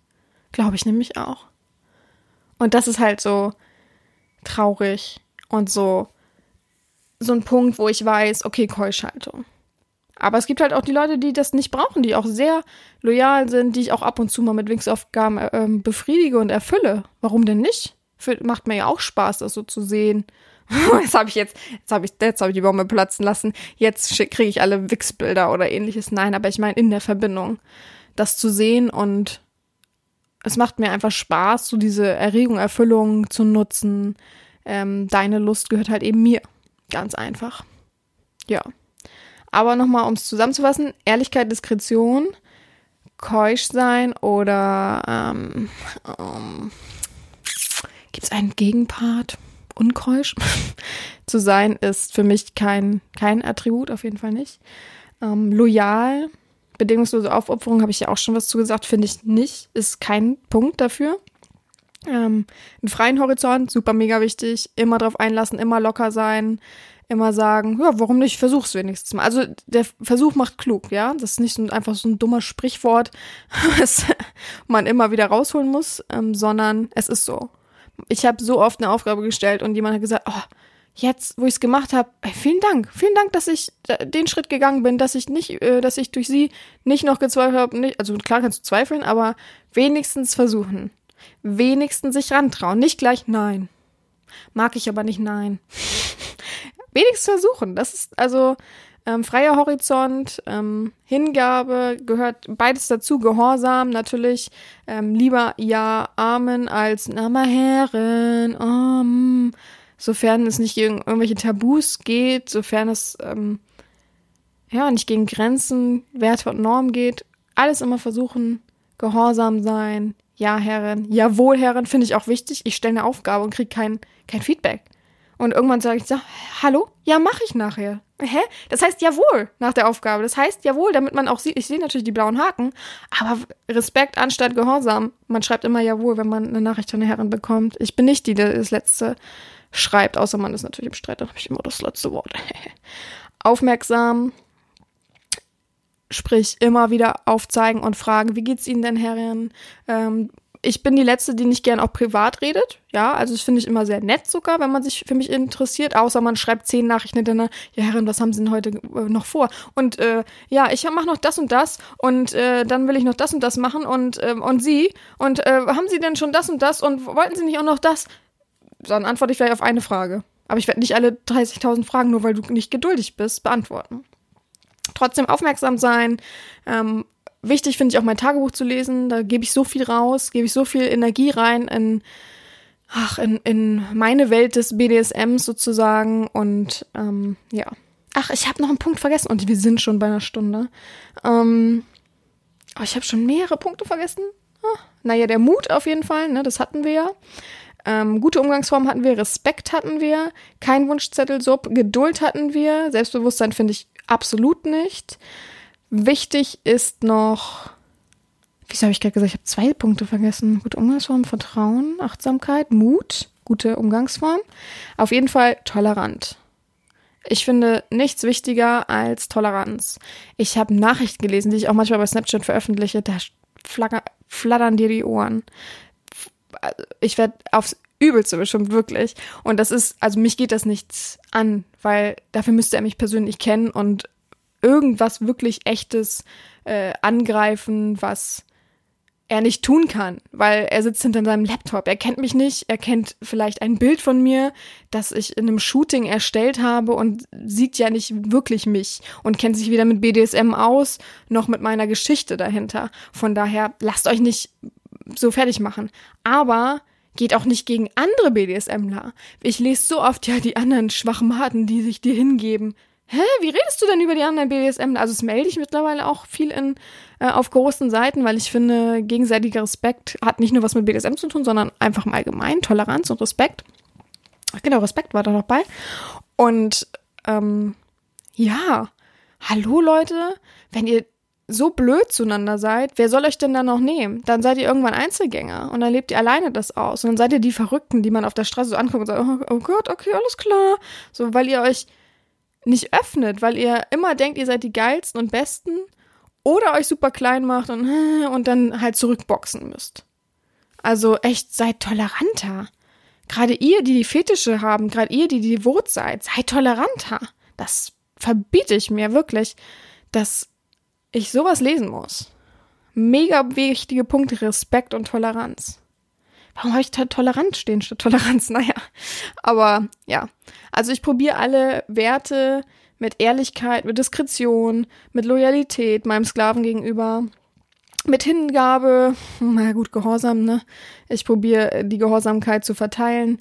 Glaube ich nämlich auch. Und das ist halt so traurig und so, so ein Punkt, wo ich weiß, okay, Keuschhaltung. Aber es gibt halt auch die Leute, die das nicht brauchen, die auch sehr loyal sind, die ich auch ab und zu mal mit Wingsaufgaben äh, befriedige und erfülle. Warum denn nicht? Für, macht mir ja auch Spaß, das so zu sehen. jetzt habe ich jetzt, jetzt habe ich, jetzt habe ich die Bombe platzen lassen. Jetzt kriege ich alle Wix-Bilder oder ähnliches. Nein, aber ich meine in der Verbindung, das zu sehen und es macht mir einfach Spaß, so diese Erregung, Erfüllung zu nutzen. Ähm, deine Lust gehört halt eben mir. Ganz einfach. Ja. Aber nochmal, um es zusammenzufassen, Ehrlichkeit, Diskretion, keusch sein oder ähm, ähm, gibt es einen Gegenpart? Unkeusch zu sein ist für mich kein, kein Attribut, auf jeden Fall nicht. Ähm, loyal, bedingungslose Aufopferung, habe ich ja auch schon was zu gesagt, finde ich nicht, ist kein Punkt dafür. Ähm, einen freien Horizont, super mega wichtig, immer drauf einlassen, immer locker sein, immer sagen, ja, warum nicht, versuch's wenigstens mal. Also der Versuch macht klug, ja. Das ist nicht so einfach so ein dummer Sprichwort, was man immer wieder rausholen muss, ähm, sondern es ist so. Ich habe so oft eine Aufgabe gestellt und jemand hat gesagt, oh, jetzt, wo ich es gemacht habe, vielen Dank, vielen Dank, dass ich den Schritt gegangen bin, dass ich nicht, äh, dass ich durch sie nicht noch gezweifelt habe. Also klar kannst du zweifeln, aber wenigstens versuchen. Wenigstens sich rantrauen. Nicht gleich nein. Mag ich aber nicht nein wenigstens versuchen. Das ist also ähm, freier Horizont, ähm, Hingabe gehört beides dazu, Gehorsam natürlich, ähm, lieber ja Amen als Nama Herren, um, sofern es nicht gegen irgendwelche Tabus geht, sofern es ähm, ja nicht gegen Grenzen, Werte und Normen geht, alles immer versuchen, gehorsam sein, ja Herren, jawohl Herren, finde ich auch wichtig. Ich stelle eine Aufgabe und kriege kein, kein Feedback. Und irgendwann sage ich so, hallo? Ja, mache ich nachher. Hä? Das heißt jawohl nach der Aufgabe. Das heißt jawohl, damit man auch sieht, ich sehe natürlich die blauen Haken, aber Respekt anstatt Gehorsam. Man schreibt immer jawohl, wenn man eine Nachricht von der Herren bekommt. Ich bin nicht die, die das letzte schreibt, außer man ist natürlich im Streit, dann habe ich immer das letzte Wort. Aufmerksam, sprich immer wieder aufzeigen und fragen, wie geht's Ihnen denn, Herren? Ähm, ich bin die Letzte, die nicht gern auch privat redet. Ja, also das finde ich immer sehr nett sogar, wenn man sich für mich interessiert. Außer man schreibt zehn Nachrichten hintereinander. Ja, Herrin, was haben Sie denn heute äh, noch vor? Und äh, ja, ich mache noch das und das und äh, dann will ich noch das und das machen und äh, und Sie und äh, haben Sie denn schon das und das und wollten Sie nicht auch noch das? Dann antworte ich vielleicht auf eine Frage. Aber ich werde nicht alle 30.000 Fragen, nur weil du nicht geduldig bist, beantworten trotzdem aufmerksam sein, ähm, wichtig finde ich auch mein Tagebuch zu lesen. Da gebe ich so viel raus, gebe ich so viel Energie rein in, ach, in, in meine Welt des BDSMs sozusagen. Und ähm, ja. Ach, ich habe noch einen Punkt vergessen und wir sind schon bei einer Stunde. Ähm, oh, ich habe schon mehrere Punkte vergessen. Ah, naja, der Mut auf jeden Fall, ne, das hatten wir ja. Ähm, gute Umgangsform hatten wir, Respekt hatten wir, kein Wunschzettel, Sub, Geduld hatten wir, Selbstbewusstsein finde ich absolut nicht. Wichtig ist noch, wieso habe ich gerade gesagt, ich habe zwei Punkte vergessen. Gute Umgangsform, Vertrauen, Achtsamkeit, Mut, gute Umgangsform. Auf jeden Fall tolerant. Ich finde nichts wichtiger als Toleranz. Ich habe Nachrichten gelesen, die ich auch manchmal bei Snapchat veröffentliche, da flattern dir die Ohren. Ich werde aufs Übelste bestimmt, wirklich. Und das ist, also mich geht das nichts an, weil dafür müsste er mich persönlich kennen und irgendwas wirklich Echtes äh, angreifen, was er nicht tun kann, weil er sitzt hinter seinem Laptop. Er kennt mich nicht, er kennt vielleicht ein Bild von mir, das ich in einem Shooting erstellt habe und sieht ja nicht wirklich mich und kennt sich weder mit BDSM aus, noch mit meiner Geschichte dahinter. Von daher lasst euch nicht so fertig machen. Aber geht auch nicht gegen andere BDSMler. Ich lese so oft ja die anderen Schwachmaten, die sich dir hingeben hä, wie redest du denn über die anderen BDSM? Also es melde ich mittlerweile auch viel in, äh, auf großen Seiten, weil ich finde, gegenseitiger Respekt hat nicht nur was mit BDSM zu tun, sondern einfach im Allgemeinen Toleranz und Respekt. Ach, genau, Respekt war da noch bei. Und ähm, ja, hallo Leute, wenn ihr so blöd zueinander seid, wer soll euch denn dann noch nehmen? Dann seid ihr irgendwann Einzelgänger und dann lebt ihr alleine das aus. Und dann seid ihr die Verrückten, die man auf der Straße so anguckt und sagt, oh, oh Gott, okay, alles klar. So, weil ihr euch nicht öffnet, weil ihr immer denkt, ihr seid die geilsten und besten oder euch super klein macht und, und dann halt zurückboxen müsst. Also echt, seid toleranter. Gerade ihr, die die Fetische haben, gerade ihr, die devot seid, seid toleranter. Das verbiete ich mir wirklich, dass ich sowas lesen muss. Mega wichtige Punkte, Respekt und Toleranz. Warum habe ich da tolerant stehen statt Toleranz? Naja, aber ja. Also ich probiere alle Werte mit Ehrlichkeit, mit Diskretion, mit Loyalität meinem Sklaven gegenüber, mit Hingabe, na gut, Gehorsam, ne? Ich probiere die Gehorsamkeit zu verteilen.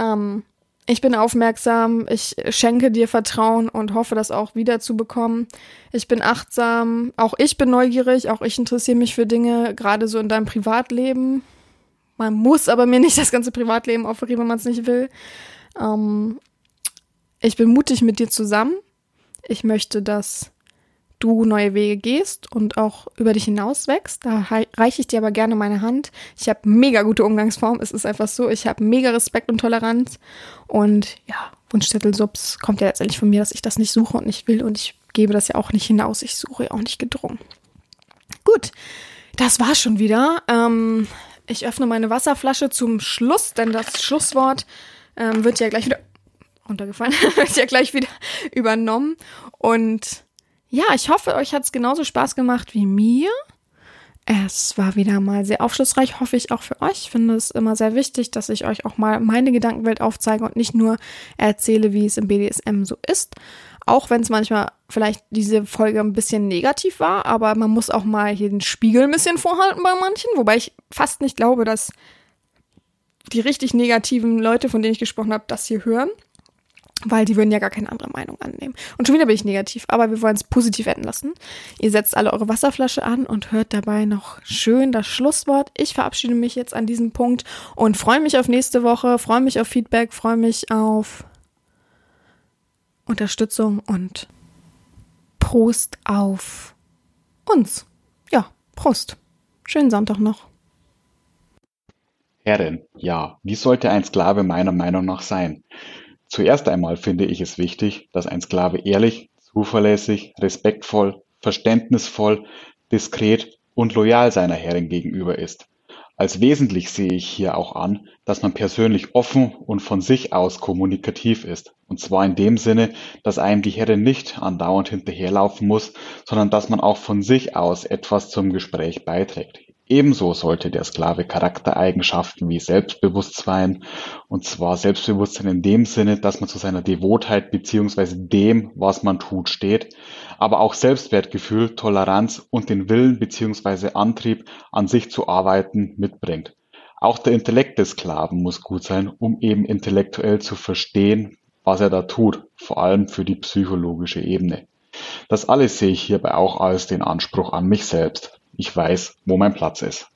Ähm, ich bin aufmerksam, ich schenke dir Vertrauen und hoffe, das auch wieder zu bekommen. Ich bin achtsam, auch ich bin neugierig, auch ich interessiere mich für Dinge, gerade so in deinem Privatleben. Man muss aber mir nicht das ganze Privatleben offerieren, wenn man es nicht will. Ähm, ich bin mutig mit dir zusammen. Ich möchte, dass du neue Wege gehst und auch über dich hinaus wächst. Da reiche ich dir aber gerne meine Hand. Ich habe mega gute Umgangsform. Es ist einfach so. Ich habe mega Respekt und Toleranz. Und ja, Wunschzettel Subs kommt ja letztendlich von mir, dass ich das nicht suche und nicht will. Und ich gebe das ja auch nicht hinaus. Ich suche ja auch nicht gedrungen. Gut, das war schon wieder. Ähm, ich öffne meine Wasserflasche zum Schluss, denn das Schlusswort ähm, wird ja gleich wieder runtergefallen, wird ja gleich wieder übernommen. Und ja, ich hoffe, euch hat es genauso Spaß gemacht wie mir. Es war wieder mal sehr aufschlussreich, hoffe ich auch für euch. Ich finde es immer sehr wichtig, dass ich euch auch mal meine Gedankenwelt aufzeige und nicht nur erzähle, wie es im BDSM so ist. Auch wenn es manchmal vielleicht diese Folge ein bisschen negativ war, aber man muss auch mal hier den Spiegel ein bisschen vorhalten bei manchen, wobei ich fast nicht glaube, dass die richtig negativen Leute, von denen ich gesprochen habe, das hier hören. Weil die würden ja gar keine andere Meinung annehmen. Und schon wieder bin ich negativ, aber wir wollen es positiv enden lassen. Ihr setzt alle eure Wasserflasche an und hört dabei noch schön das Schlusswort. Ich verabschiede mich jetzt an diesem Punkt und freue mich auf nächste Woche, freue mich auf Feedback, freue mich auf Unterstützung und Prost auf uns. Ja, Prost. Schönen Sonntag noch. Herrin, ja, wie sollte ein Sklave meiner Meinung nach sein? Zuerst einmal finde ich es wichtig, dass ein Sklave ehrlich, zuverlässig, respektvoll, verständnisvoll, diskret und loyal seiner Herrin gegenüber ist. Als wesentlich sehe ich hier auch an, dass man persönlich offen und von sich aus kommunikativ ist. Und zwar in dem Sinne, dass einem die Herrin nicht andauernd hinterherlaufen muss, sondern dass man auch von sich aus etwas zum Gespräch beiträgt. Ebenso sollte der Sklave Charaktereigenschaften wie Selbstbewusstsein, und zwar Selbstbewusstsein in dem Sinne, dass man zu seiner Devotheit beziehungsweise dem, was man tut, steht, aber auch Selbstwertgefühl, Toleranz und den Willen beziehungsweise Antrieb, an sich zu arbeiten, mitbringt. Auch der Intellekt des Sklaven muss gut sein, um eben intellektuell zu verstehen, was er da tut, vor allem für die psychologische Ebene. Das alles sehe ich hierbei auch als den Anspruch an mich selbst. Ich weiß, wo mein Platz ist.